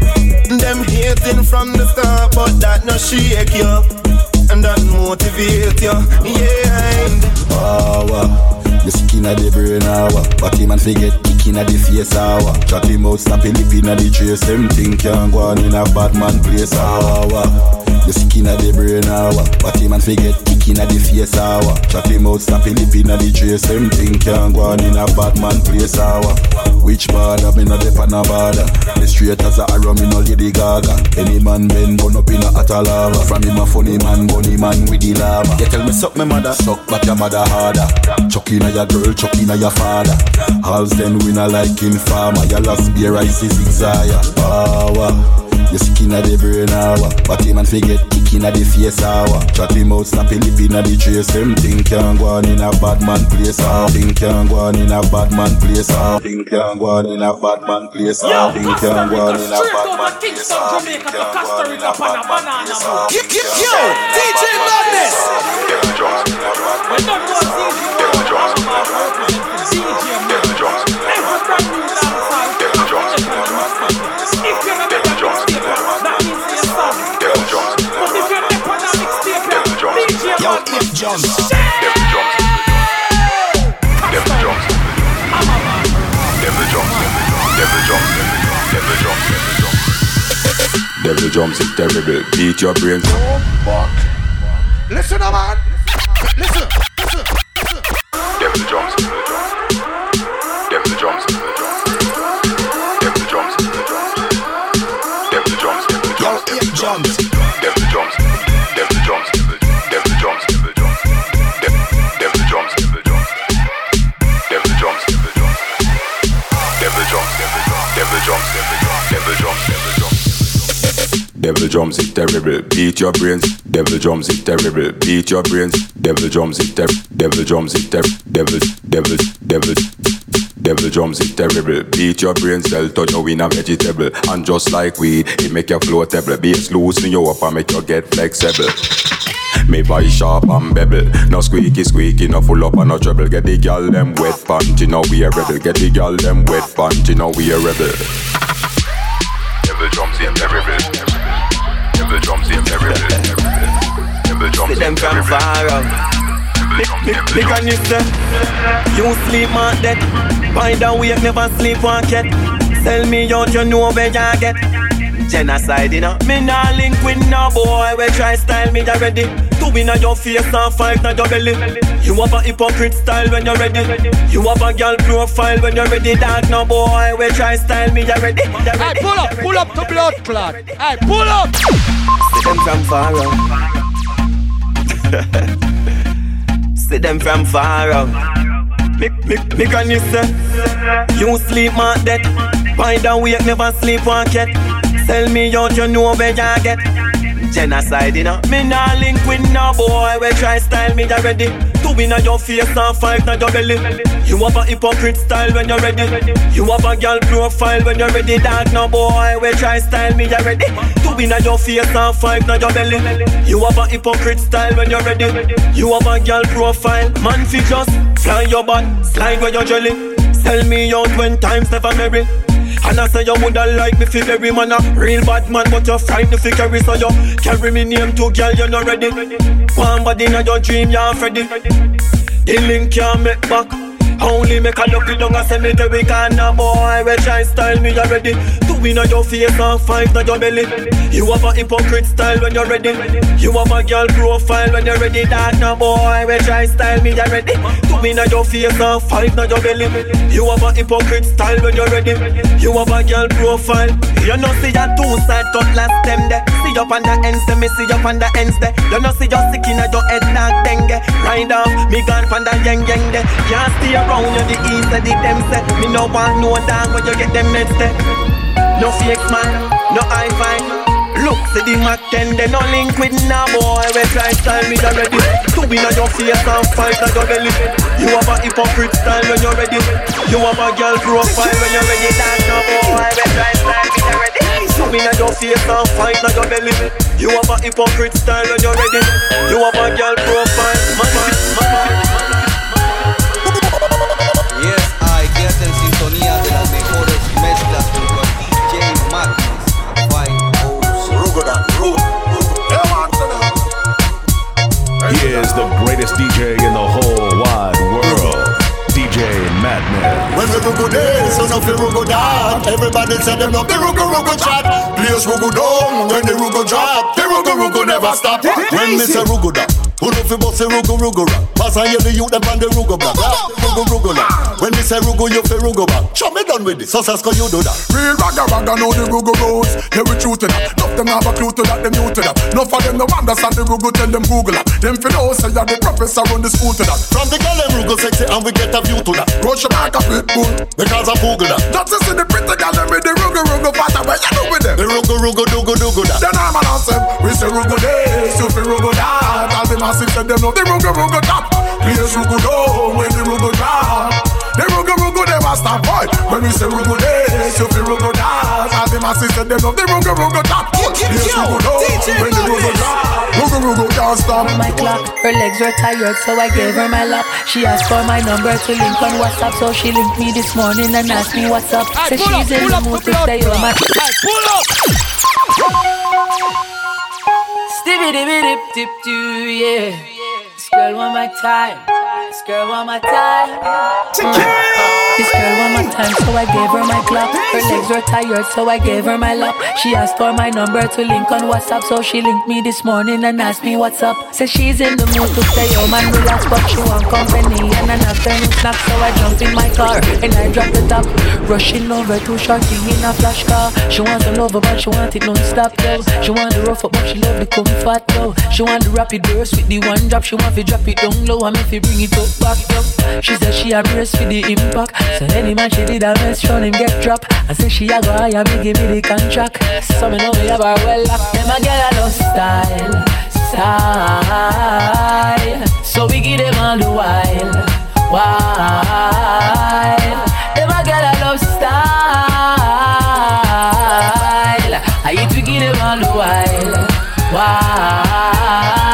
Them hating from the start, but that no shake ya. And that motivate ya. Yeah. Power. The skin of the brain ah, hour But him and forget kick in the face ah, hour Chat him out, stop him lip in the trace Them think can go on in a bad man place ah, hour The skin of the brain ah, hour But him and forget kick in the face ah, hour Chat him out, stop him lip in the trace. Them think can go on in a bad man place ah, hour Which border, me no dep on border The straight as a arrow, me no lady gaga. Any man bend, burn up in a hot lava From him a funny man, bunny man with the lava. You tell me suck me mother, suck but your mother harder. Chuck in a your girl, chuck in a your father. Halls then we not like in farmer Your last beer rice is desire Power Your skin a the brain hour But him and forget kick Look inna the face hour. Chat him out, snap him lip inna the trace. Them think can go on in a bad man place. Ah, think can go on in a bad man place. Ah, think can go on in a bad man place. Ah, think can go on in a bad man place. Ah, think can go on in a bad man place. Ah, Yo, DJ Madness. When done was DJ Jumps is terrible. Beat your brains. Listen, man. Jumps is terrible. Beat your brains. Devil jumps is terrible. Beat your brains. Devil jumps is terrible. Devil jumps is terrible. Devil, devil, devil. Devil jumps is terrible. Beat your brains, they'll turn you in a vegetable. And just like weed, it make you floatable. Bass loosen you up and make you get flexible. Me voice sharp and bevel No squeaky squeaky, no full up and no treble Get the gal them wet panty, now we a rebel Get the gal them wet panty, now we a rebel them from far out. Big on you say, you sleep my dead. Find a way, never sleep one cat. Sell me out, you know where you get. Genocide, you know. Me nah link with no boy. We try style me already. Two in your face and five in your belly. You have a hypocrite style when you're ready. You have a girl profile when you're ready. Dark no boy. We try style me already. Hey, pull up, pull up to blood clot. Hey, pull up. See them from far out. See them from far out. Me, me, me can you say You sleep my dead. Find a way never sleep one cat? Sell me out you know where you get. Genocide you know. Me nah link with no boy. We try style me already Two in your face and five in your belly You have a hypocrite style when you're ready You have a girl profile when you're ready Dark no boy We try style me you're ready. already Two in your face and five in your belly You have a hypocrite style when you're ready You have a girl profile Man fi just fly your butt Slide where you're jelly Sell me out when times never merry and I say you woulda like me fi very man a real bad man, but you're frightened fi carry so you carry me name to girl you're not ready. One body in your dream you're Freddy. The link can't make back. Only make a lucky down a cemetery can a boy we try style me already. Two in your face and five in your belly. You have a hypocrite style when you're ready. You have a girl profile when you're ready. That no boy we try style me already. Two in your face and five in your belly. You have a hypocrite style when you're ready. You have a girl profile. You know see your two side cutlass them there. See up on the ends, me see up on the ends there. You know see your sick in your head like dengue. Ride off, me gone from the yang yang there. Can't stay around you the east of the them say. Me no want no dog when you get them next there. No fake man, no high five. Look, see the Mac 10, they no link with no boy. We try style me already. Two in your face and fight at your belly. You have a hypocrite style when you're ready. You have a girl profile when you're ready. That no boy. We try style me fight at your belly. You have a hypocrite style when you're ready. You have a girl profile. He is the greatest DJ in the whole wide world. DJ Madness. When the Rugo days, so of the Rugo dad Everybody say them love the Rugo Rugo chat. Place Rugo down when the Rugo drop. The Rugo Rugo never stop. When me say Rugo da who know fi bust the Rugo Rugo rap? Pass and hear the youth them on the Rugo block Rugo Rugo rap. When me say Rugo you fi Rugo back. Show me done with this So Sasko you do that. Real ragga ragga know the Rugo rules. Yeah we true to that. Enough them have a clue to that Them new to that. Enough of them no understand the Rugo Tell them Google that. Them fi know say you're the professor run the school to that. From the girl them Rugo sexy and we get a view to that. Rush back a pit bull Because I Google that. Just to see the pretty girl them with the Rugo Rugo fatter But you know with them? The Rugo Rugo Dugo Dugo that. Then I'm an awesome. We say Rugo day massive said them know the rugu rugu top. Players rugu down when the rugu drop. The rugu rugu them a stop boy. When we say rugu dance, you feel rugu dance. All the massive said them know the rugu rugu top. Players rugu down when the rugu drop. Rugu rugu can't stop. my clock. Her legs were tired, so I gave her my lap. She asked for my number to link on WhatsApp, so she linked me this morning and asked me what's up. Aye, Said she's in the mood to pull up, stay pull home. up. Aye, pull up. Stibby dibby dip dip doo, yeah. This girl want my time. This girl want my time. This girl want my time, so I gave her my clock. Her legs were tired, so I gave her my lap. She asked for my number to link on WhatsApp, so she linked me this morning and asked me what's up. Said she's in the mood to stay home and relax, but she want company and an afternoon snack. So I jump in my car and I drop the top, rushing over to Shorty in a flash car. She wants a lover, but she want it non-stop, yo. She want the rough up, but she love the comfort, yo. She want the rapid burst with the one drop. She want to drop it down low and make it bring it up back, yo. She said she a brace for the impact. So any man she did a mess, show him get drop. I say she a go higher, me give me the contract. So me know me have her well locked. Them a girl a love style, style. So we give them all the while, while. Them a girl a love style. I hate we give them all the while, while.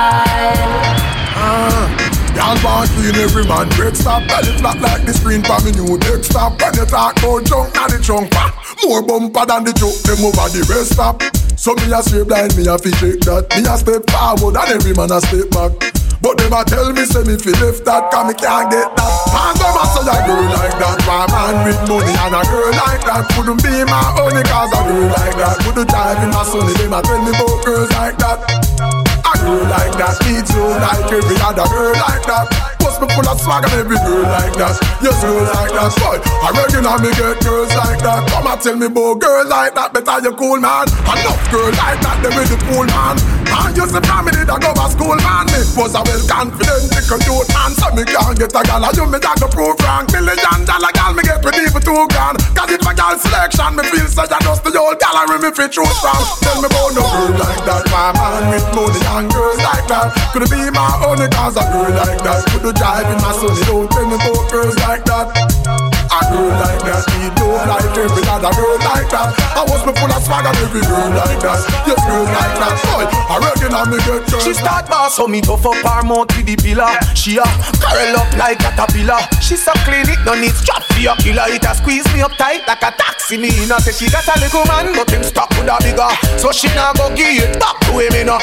Want clean every man break stop. Tell it flat like the screen for me new deck stop. When you talk about junk, now the trunk pa More bumper than the joke, them over the rest stop. So me a straight blind, me a fi shake that. Me a step forward and every man a step back. But them a tell me say me fi left that Cause me can't get that. Man come and say a girl like that. Why man with money and a girl like that? Couldn't be my only cause a girl like that. Couldn't drive in my sonny Them a tell me about girls like that a like that needs you like every other girl like that. Post me full of swag and every girl like that. Yes, girl like that. Boy, I regular me get girls like that. Come and tell me about girls like that. Better you cool man. Enough girl like that. They with the cool man. Man, you see family that go to school man. Me was a well confident, little cute man. So me can't get a gal. You me that go prove wrong. Million dollar gal me get ready for two grand. Cause it's my gal selection. Me feel such a the old gallery me fit choose from. Tell me about no girl like that. My man with money and girls like that. Could be my only cause a girl like that. Could drive in my sonny. Don't tell me about girls like that. A girl like that, me don't like every other girl like that. I was me full of swag and every girl like that. Yes, girl like that. Boy, I reckon I me get girls. She start boss, so me tough up her mouth with the pillar. She a curl up like caterpillar. She so clean it, no need strap for your killer. It a squeeze me up tight like a taxi. Me inna say she got a little man, but him stuck with a bigger. So she nah go give it back to him him inna.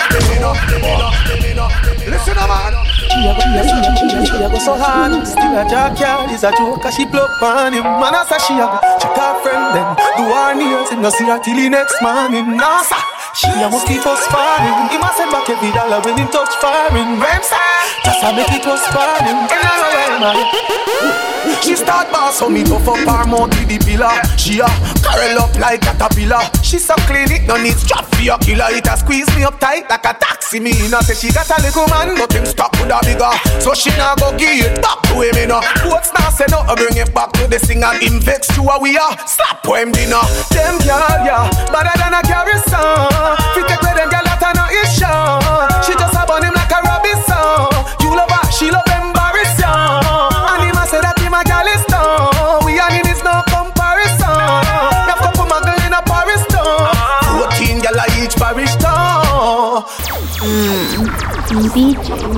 Listen, man. She a go, she so hard. Still a jackyard is a joke, she block on him. Man, I say she go check her friend then do her nails. Him no see her till the next morning. Nah, sir. She must keep us sparring. He must send back every dollar when him touch firing. Rhymes, just a make it a man. She start boss, so me tough up her mouth with the pillar. She a curl up like caterpillar. She so clean it, no need strap for your killer. It a squeeze me up tight like a taxi. Me inna say she got a little man, but him stuck with a bigger. So she nah go give it back to him inna. What's now say no, I bring it back to the singer. Him vex to a we are slap him dinner. Them girl, yeah, better than a carry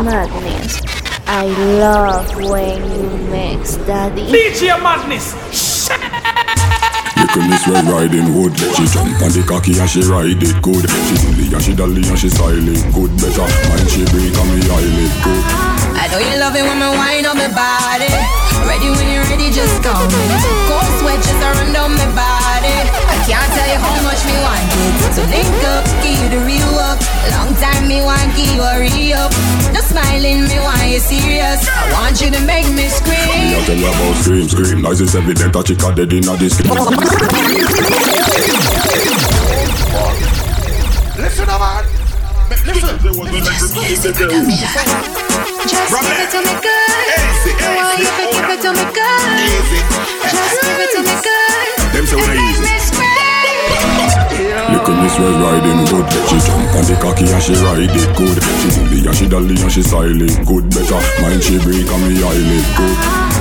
Madness. I love when you mix daddy. DJ Madness. Little miss red riding hood She jump on the cocky and she ride it good She silly and she dolly and she styling good Better mind she break and me eyelid good I know you love it when me wind on my body. Ready when you're ready, just come. Cold sweat just a run down my body. I can't tell you how much me want it. So link up, give you the real up. Long time me want give you a re up. No smiling, me want you serious. I want you to make me scream. Me scream. a tell you about scream, scream Nice is evident that she got dead in a this Listen, a man. Listen. Just give it to me good. I want you to give it to me good. Just give it to me good. Them say And I make easy. me scream. Little miss This was riding good. She jump on the cocky and she ride it good. She dilly and she dolly and she style it good. Better mind she break and me eyelid good.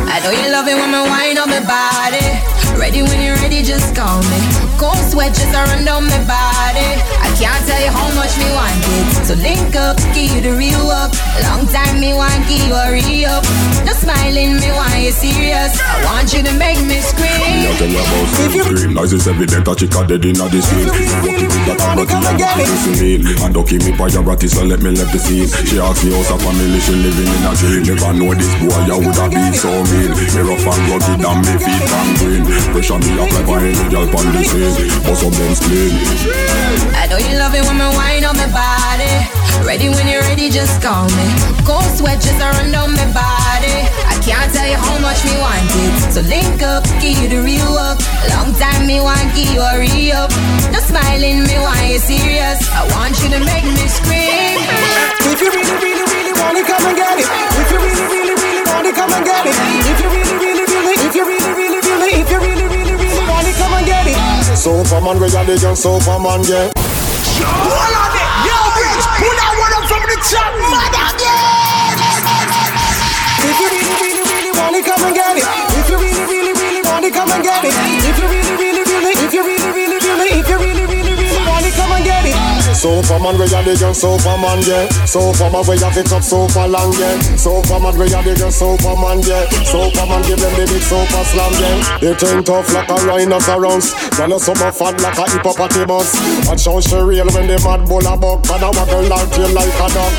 I know you love it when I wine on my body. Ready when you're ready, just call me. Cold sweat just run down my body. I can't tell you how much me want it. So link up, give you the real up. Long time me want give you a re up. No smiling, me want you serious. I want you to make me scream. Me a tell you about skin cream. Nice is evident that she got dead in the scene. Lucky with that I'm lucky and to see me. And ducky me priority, so let me left the scene. She asked me how's her family, she living in a dream. Never know this boy, I would have been so mean. Me rough and rugged and me feet and green. Pressure me up like any girl on the scene. Bust up them spleen. I know you love it when I wine on my body. Ready when you're ready, just call me. Cold sweat just run down my body. I can't tell you how much me want it. So link up, give you the real up. Long time me want give you a re up. No smiling, me want you serious. I want you to make me scream. If you really, really, really want it, come and get it. If you really, really, really want it, come and get it. If you really, really, really, if you really, really, really, if you really, really, really want it, come and get it. Superman, we are the young Superman, yeah. Hold on it, yo bitch, pull that one up from the top, mother, yeah. If you really, really, really want it, come and get it. If you really, really, really want it, come and get it. It. Superman, we are the young Superman, yeah. Superman, we have it up super long, yeah. Superman, we are the young Superman, yeah. Superman, give them the big super slam, yeah. They turn tough like a rhinoceros. Then a summer fat like a hippopotamus. Watch how she real when the mad bull a buck. And a waggle like tail like a dog.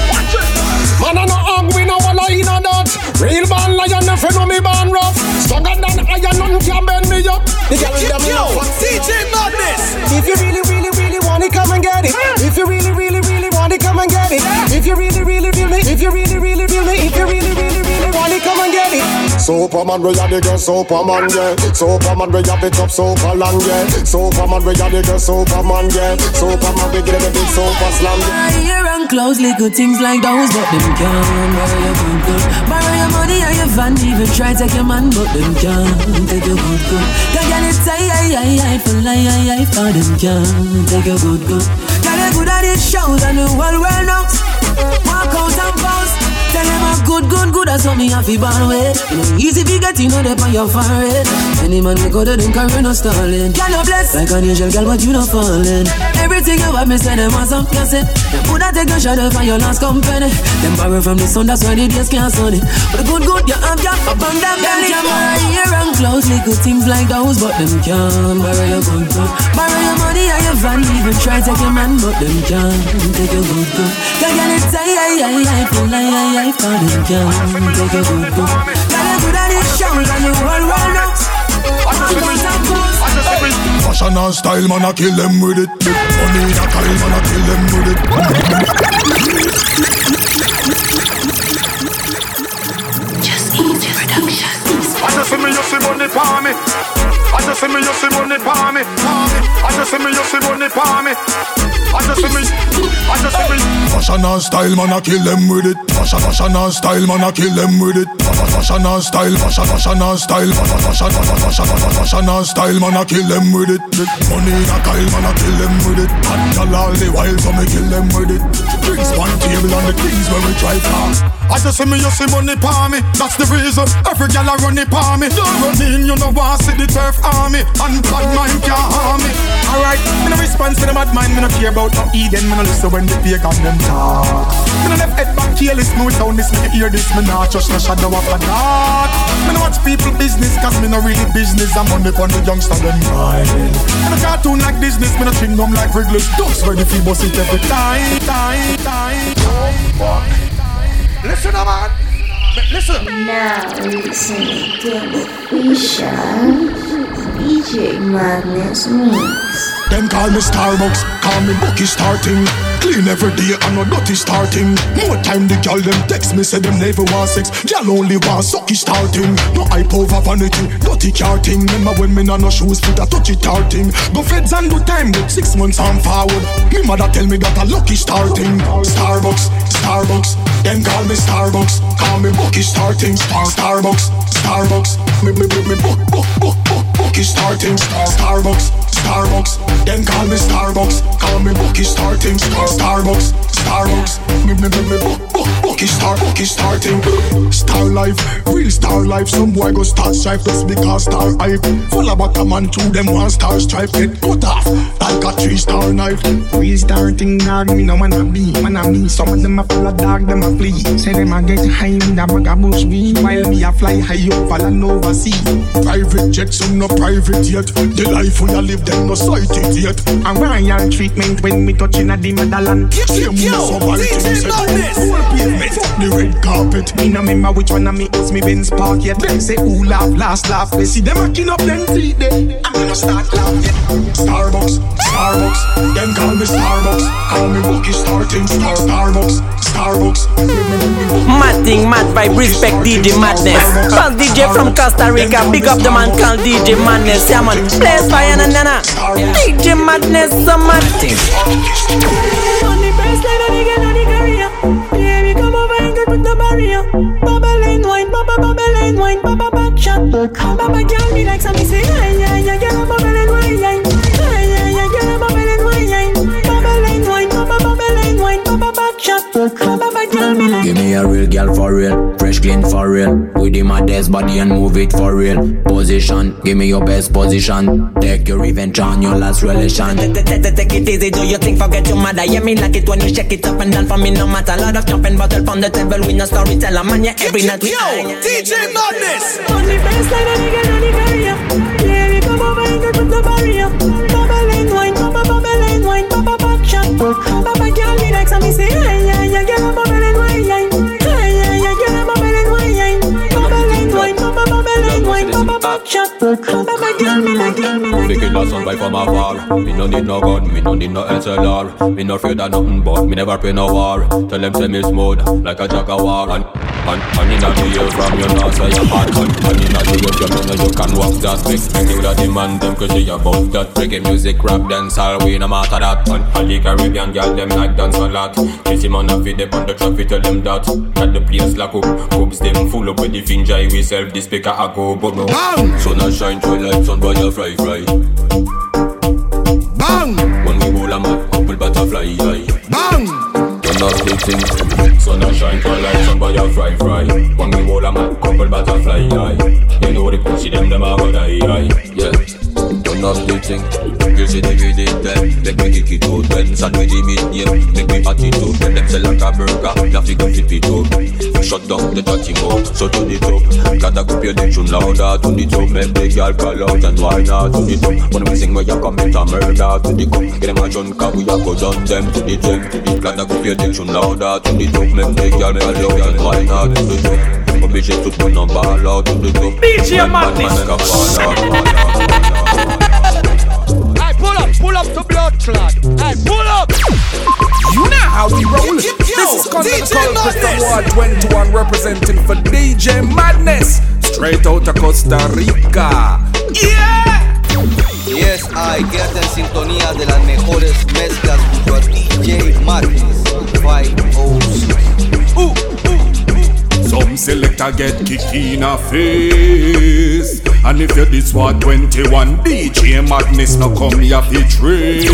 Man, I no hug, we no walla in a dot. Real born lion, if you know me born rough. Stronger than iron, none can bend me up. The girl with them. DJ Madness. If you really, really, really want it, come and get it. If you really, really, really want it, come and get it. If you really, really, really, if you really, really, really, if you really, really, really want it, come and get it. Superman, we are the girl Superman, yeah. Superman, we have it up super long, yeah. Superman, we are the girl Superman, yeah. Superman, we give them the big super slam, yeah. I hear and closely good things like those, but them can't borrow your good good. Borrow your money or your van, even try take your man, but them can't take your good good. Can get it say I I I for lie I I for them can't take your good good. Got it good at it shows and the world well knows. Walk out and good, good, good, that's what me have to born with. You know, easy to get, you know, they on your forehead. Any man we go to them carry no stalling. Girl, you blessed like an angel, girl, but you not falling. Everything you have, me say them want some cassette. Them put that take a shot for your last company. Them borrow from the sun, that's why the days can't sunny. But good, good, you have, you upon them belly. Them can hear and closely good things like those, but them can't borrow your good, good. Borrow your money and your van, even try take your man, but them can't take your good, good. Can't get it, say, I, I, I, feel like, I, I, life for them can take a good book. And knows. Fashion and style, man, I kill them with it. Money in a Kyle, man, I kill them with it. Just see me, you see money for me. I just see me, you see money for me. I just see me, you see money for me. I just see me, I just see me. Fashion and style, man, I kill them with it. Fashion, fashion and style, man, I kill them with it. Fa- Fashion and style, fashion, fashion and style, Fa- fa- fashion, fa- fa- fashion, fa- fa- fashion and style, man, I kill them with it. Money in a Kyle, man, I kill them with it. And y'all all the while, so me kill them with it. Drinks one table and the things when we drive fast. I just see me, you see money for me. That's the reason every gal a run it for me. Don't run you know want see the turf army, and bad mind can't harm me. Alright, me no response to the bad mind, me no care about no Eden, me no listen when the pagan them talk. Me no left head back careless, me with sound this, me hear this, me not trust no shadow of a doubt. Me no watch people business, cause me no really business, I'm for the youngster them mind. Me no cartoon like business, me no chewing gum like Wrigley's, ducks ready for bust it every time, time, time. time. Listen, man. Listen. Now listen to official DJ Madness Mix. Them call me Starbucks, call me Bucky starting. Clean every day and no dirty starting. More time the girl them text me say them never want sex. Girl only want sucky starting. No hype over vanity, dirty carting. Remember when me no no shoes fit a touchy tarting. Go feds and do time with six months on forward. Me mother tell me that a lucky starting. Starbucks, Starbucks. Them call me Starbucks, call me Bucky starting. Star Starbucks, Starbucks. Me me me me book book book book Bucky starting. Star Starbucks, Starbucks. Them call me Starbucks, call me Bookie starting. Star Starbucks, Starbucks. Me me me me book book Bookie star Bookie starting. Star life, real star life. Some boy go start strife just because star hype. Full of bottom and two them one star stripe get cut off like a three star knife. Real star thing dog, me no wanna be, wanna me. Some of them a full of dog, them a flee. Say them a get high with a bag of bush weed, while me a fly high up, fall and overseas. Private jet, some no private yet. The life we a live, them no sight it yet. And royal treatment when me touching a the motherland. Same Yo, so bad DJ things Madness. Whole pavement, fuck the red carpet. Me no remember which one of me was me Benz Park yet. Them say who laugh, last laugh. They see them hacking up them teeth there. And me no start laugh yet. Starbucks, Starbucks. Them call me Starbucks. Call me Bookie starting. Star Starbucks, Starbucks. Mad thing, mad vibe, respect DJ Madness. Call DJ from Costa Rica, big up the man called DJ Madness. Yeah man, place fire na na na. DJ Madness, some mad thing. On the baseline, on the girl, on the career. Baby, come over and get with the barrier. Baba lane wine, baba baba lane wine, baba back shot. Baba girl me like some me say, yeah yeah yeah, girl baba lane wine, yeah yeah yeah Give me a real girl for real, fresh clean for real. With the maddest body and move it for real. Position, give me your best position. Take your revenge on your last relation. Take it easy, do your thing, forget your mother. Yeah, me like it when you shake it up and down for me, no matter. Lot of jumping bottle from the table, we no storyteller, man. Yeah, every night we Yo, DJ Madness. On the baseline, on the girl, on the career. Baby, come over and get with the barrier. Baba lane wine, baba baba lane wine, baba back shot. Baba girl me like some me say, yeah yeah yeah, girl baba lane me like, me like. Big killer son right from afar. Me no need no gun, me no need no SLR Me no afraid of nothing but me never pray no war. Tell them say me smooth like a jaguar And, and, and inna the ear from your nose say you hot. And, and inna the from you know you can walk that Make, make you that demand them crazy about that Reggae music, rap, dance, all we no matter that. And, and the Caribbean girl them like dance a lot. Kiss him on the feet, up on the traffic, tell them that. That the place lock up, cubs them full up with the finger. We self the speaker I go but no Sun a shine through like sun boy a fry fry. Bang! When we roll a mad couple butterfly eye Bang! Turn off the thing Sun a shine through like sun boy a fry fry. When we roll a mad couple butterfly eye You know the pussy them them a go die Yeah Turn off the thing You see the video them Make me kick it out When sad with the mid game Make me it up them sell like a burger. La figure flip it up Shut down the chatty mouth So to the top Gotta go pay the tune louder. To the top Make the girl call out And why not to the top When we sing where you commit a murder. To the cup Get them a junk Cause we a go down them. To the the Gotta go pay the tune louder. To the top Make the girl call out And why not to the top Obligé tout le monde en ball out. To the top man Madness. Pull up, to blood clot. Hey, pull up. You know how we roll. This is Content Call Crystal Ward 21 representing for DJ Madness. Straight out of Costa Rica. Yeah! Yes, I quédate en sintonía de las mejores mezclas junto a DJ Madness 506. Some selector get kicked in a face. And if you this what 21 DJ Madness no come here fi trace.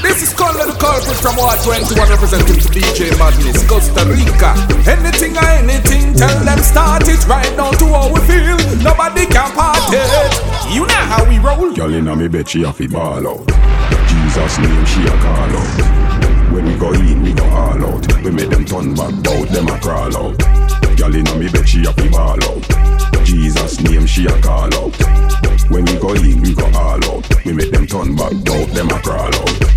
This is Colin the Culprit from Ward 21 representing for DJ Madness, Costa Rica. Anything or anything, tell them start it right now to how we feel. Nobody can part it. You know how we roll. Girl inna me bed, she a fi ball out. Jesus name, she a call out. When we go in, we go all out. We make them turn back out, them a crawl out. Girl inna me bed, she a fi ball out. Jesus name, she a call out. When we go in, we go all out. We make them turn back out, them a crawl out.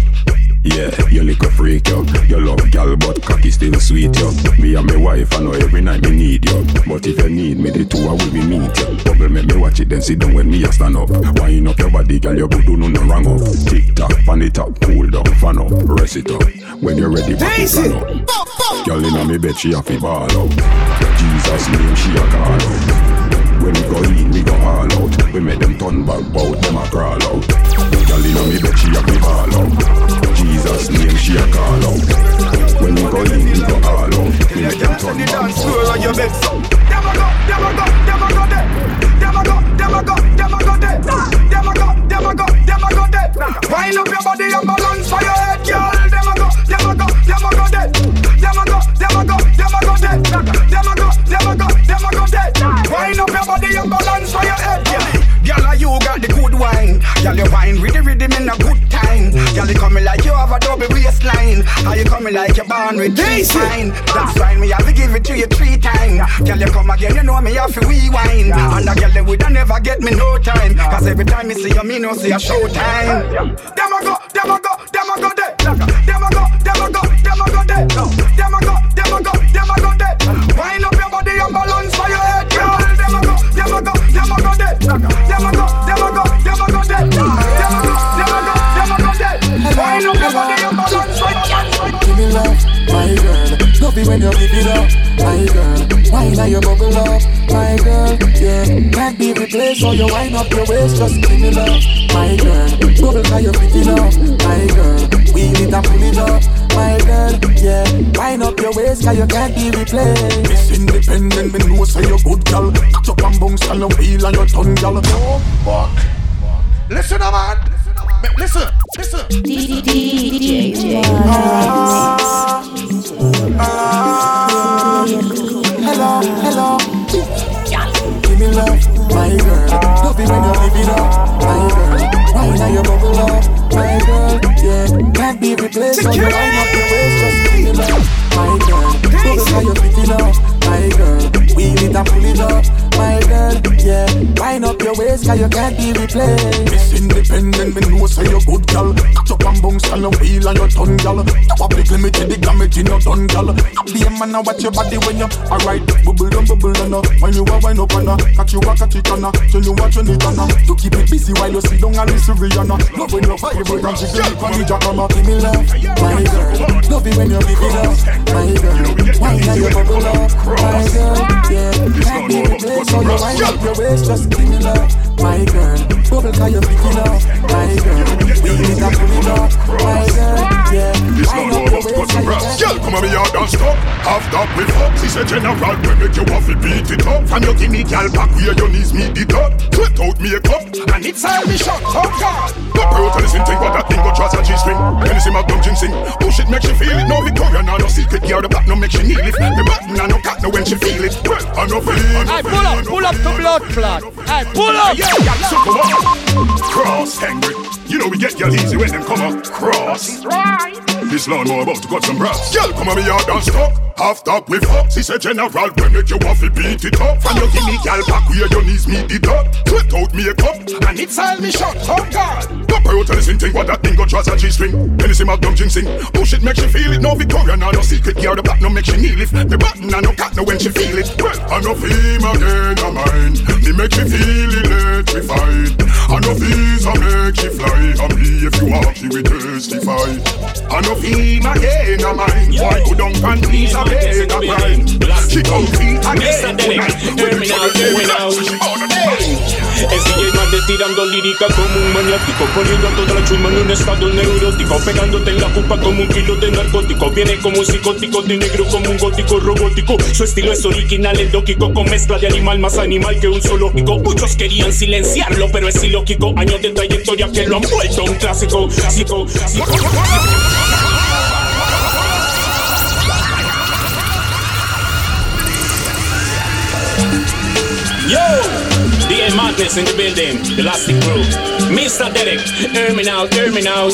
Yeah, you little freak, yo. You love gal, but cocky still sweet, yo. Me and my wife, I know every night me need you. But if you need me, the two I will be meet you. Bubble make me watch it, then sit down when me a stand up. Wind up your body, gal, your good do no no wrong up. Tick tock, fan it up, cool down, fan up, rest it up. When you're ready, back to plan up. Gal inna me bed, she a fi ball out. Jesus name, she a call out. When we go in, we go all out. We make them turn back, bout them a crawl out. Girl inna me bed, she a fi ball out. Jesus name, she a call out. When we go in, we go all out. We make them turn back, bout them a go, them a go, them a go there. Them a go, them a go, them a go there. Wind up your body and balance for your head, girl. Them a go, them a go, them a go there. Them a go, them a go, them a go there. Them a go, them a go, them a go there. Wind up your body and balance for your head, girl. Girl, you got the good wine. Girl, you wine with the rhythm in a good time. Girl, you coming like you have a double waistline. How you coming like you're born with this fine? That's fine, me have to give it to you three times. Girl, you come again, you know me have to rewind. And a girl, they would never get me no time. Cause every time you see you, me no see a show time. Them a go, them a go, them a go there. Them a go, them a go, them a go there. Them a go, them a go, them a go there. Wind up your body and balance for your head, girl. Them a up your. Give me love, my girl. Love it when you give it up, my girl. Wine now you bubble up, my girl. Yeah, can't be replaced. So you wind up your waist, just give me love, my girl. Bubble how you fit it up, my girl. Wheel it and pull it up, my girl. Yeah, wind up your waist, cause you can't be replaced. Miss Independent, me know say you're good gal. Catch up and bounce and you wheel and you turn gal. Oh, fuck. Listen, man. Listen, listen. listen. DJ Hello, be replaced. So you wind up your waist, just give me love, my girl. Bubble how you fit it up, my girl. Wheel it and pull it up, my girl. Yeah, wind up your waist, cause you can't be replaced. Miss Independent, me know say you're good gal. Catch up and bounce and you wheel and you turn gal. You public limited, the damage in your done gal. Be a man and watch your body when you alright. Bubble down, bubble down. uh. When you a wind up and uh, catch you a catch it on. uh. Tell you what you need on. To keep it busy while you sit down and listen Rihanna. Love when you vibrate and jiggle it on the jackhammer. Give me love, my girl. Love it when you give it up, my girl. Wine now you bubble up, my girl. Yeah, be replaced. So you wind up your waist, just give me love, my girl. Bubble how you pick it up, my girl. Wheel it and pull it up, my girl. Yeah, wind up your waist, cause you can't Girl, come on me yard and stop. Half that we fuck. She said general, we make you off beat it up. From you give me gal back where your knees meet it up. Sweat out me a cup, and it's all me shot. Oh God. The pro to listen think what that thing go trust a G-string. When you see my dumb sing, push oh it make she feel it. No Victoria, no no secret. Gear the back, no make she kneel it. The button, no cat, no when she feel it. Well, I no feel. it. Hey, pull up, pull up to blood clot. Hey, pull up. Yeah, so come on. Cross, Henry. You know we get y'all easy when them come up. Cross. This lawnmower about to cut some brass. Girl, come on me yard and stop. Half that with fuck. She said general, we make you waffle beat it up. And you give me gal back where your knees meet it up. Sweat out me a cup, and it's all me shot. Oh God. Don't pay to listen thing what that thing go trust a G-string. See my dumb sing, oh, push it make she feel it. No Victoria, no no secret. Gear the no make she kneel it. The button, I no cat, no when she feel it. I no feel again, no mind. Me make she feel eh. Electrified. I no visa make she fly. And me if you want, she will testify. I no feel again, no mind. Why go down and please a beg a crime? She come feel again tonight. Hear me now, hear me now. Es DJ Mande tirando lírica como un maniático Poniendo a toda la chuma en un estado neurótico Pegándote en la culpa como un kilo de narcótico. Viene como un psicótico de negro como un gótico robótico. Su estilo es original, el lógico Con mezcla de animal más animal que un zoológico. Muchos querían silenciarlo pero es ilógico. Años de trayectoria que lo han vuelto un clásico Clásico, clásico. Yo, DJ Madness in the building, the Elastic Crew. Mr. Derek, me now.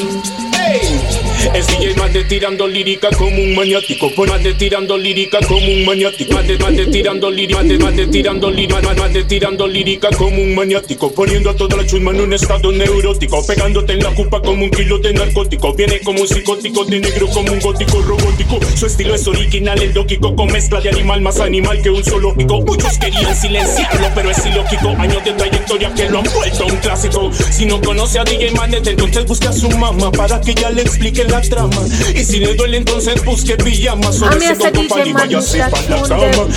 Hey, es DJ Mande tirando lírica como un maniático. Mande tirando lírica como un maniático. Mande, Mande tirando lírica, Mande, Mande tirando lírica, Mande, Mande tirando lírica como un maniático. Poniendo a toda la chusma en un estado neurótico. Pegándote en la culpa como un kilo de narcótico. Viene como un psicótico de negro como un gótico robótico. Su estilo es original, el lógico con mezcla de animal más animal que un zoológico. Muchos querían silenciarlo, pero es ilógico. Años de trayectoria que lo han vuelto un clásico. Si no conoce a DJ Manet, entonces busque a su mamá para que ella le explique la trama. Y si le duele, entonces busque pijama. A Sobre mí ese ese dopo DJ y váyase Madness pa' la tune cama.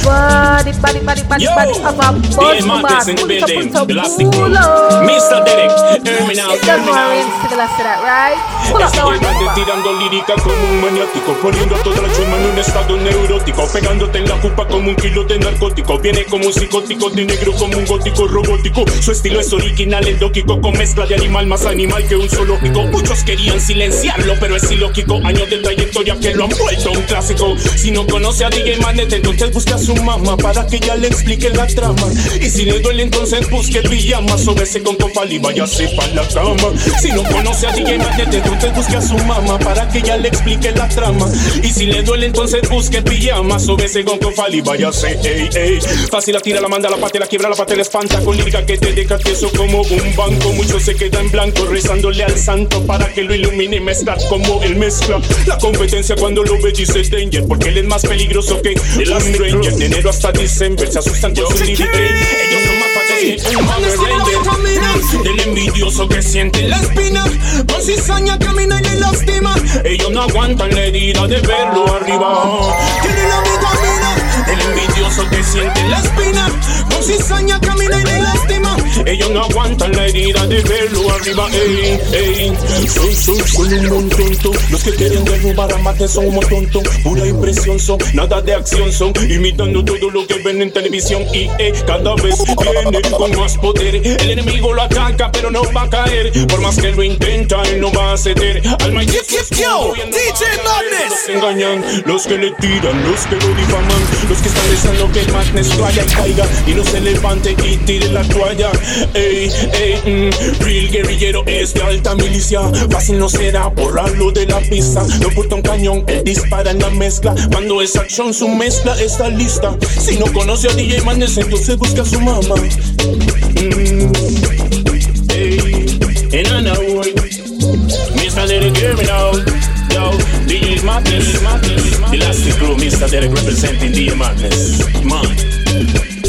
the body, body, body, body, Yo, body of a DJ buzz Madness in the man. Put it up, building, put it up, the Elastic Crew. pull up. Mr. Derek, hear me now, It's hear the me now. Marines to the left of that, right? Pull up Es the DJ one Mande number. tirando lírica como un maniático Poniendo a toda la chuma en un estado neurótico Pegándote en la culpa como un kilo de narcótico Viene como un psicótico de negro como un gótico robótico exótico. Su estilo es original, endóquico, con mezcla de animal más animal que un zoológico. Muchos querían silenciarlo, pero es ilógico. Años de trayectoria que lo han vuelto un clásico. Si no conoce a DJ Magnet, entonces busca a su mamá para que ella le explique la trama. Y si le duele, entonces busque pijama. Sobese con copal y váyase para la cama. Si no conoce a DJ Magnet, entonces busque a su mamá para que ella le explique la trama. Y si le duele, entonces busque pijama. Sobese con copal y váyase, ey, ey. Fácil la tira, la manda, la parte, la quiebra, la parte, la espanta. Con lírica que te deja tieso como un banco. Mucho se queda en blanco rezándole al santo para que lo ilumine y mezclar como él mezcla. La competencia cuando lo ve dice danger, porque él es más peligroso que el Stranger. De enero hasta diciembre se asustan con su lyric. Ellos son más fáciles que un Power Ranger. Del envidioso que siente la espina, con cizaña camina y le lastima. Ellos no aguantan la herida de verlo arriba. Tiene la vida. El envidioso que siente la espina, con cizaña camina y le lastima. Ellos no aguantan la herida de verlo arriba. Ey, ey. Son, son, son un montón. Los que quieren derrubar a Mate son un tonto. Pura impresión son, nada de acción son. Imitando todo lo que ven en televisión. Y eh, cada vez viene con más poder. El enemigo lo ataca, pero no va a caer. Por más que lo intenta, él no va a ceder. Alma y Yo, DJ Madness. Los engañan, los que le tiran, los que lo difaman. Los que están deseando que el Madness vaya caiga. Y no se levante y tire la toalla. Ey, ey, mm, real guerrillero es de alta milicia. Fácil no será borrarlo de la pista. No porta un cañón, él dispara en la mezcla. Cuando es acción, su mezcla está lista. Si no conoce a DJ Madness, entonces busca a su mamá. Mm, ey, Ana World. Mr. Now. Yo, DJ Madness, Madness, The Elastic Crew, Mr. Derek representing DJ Madness. Man.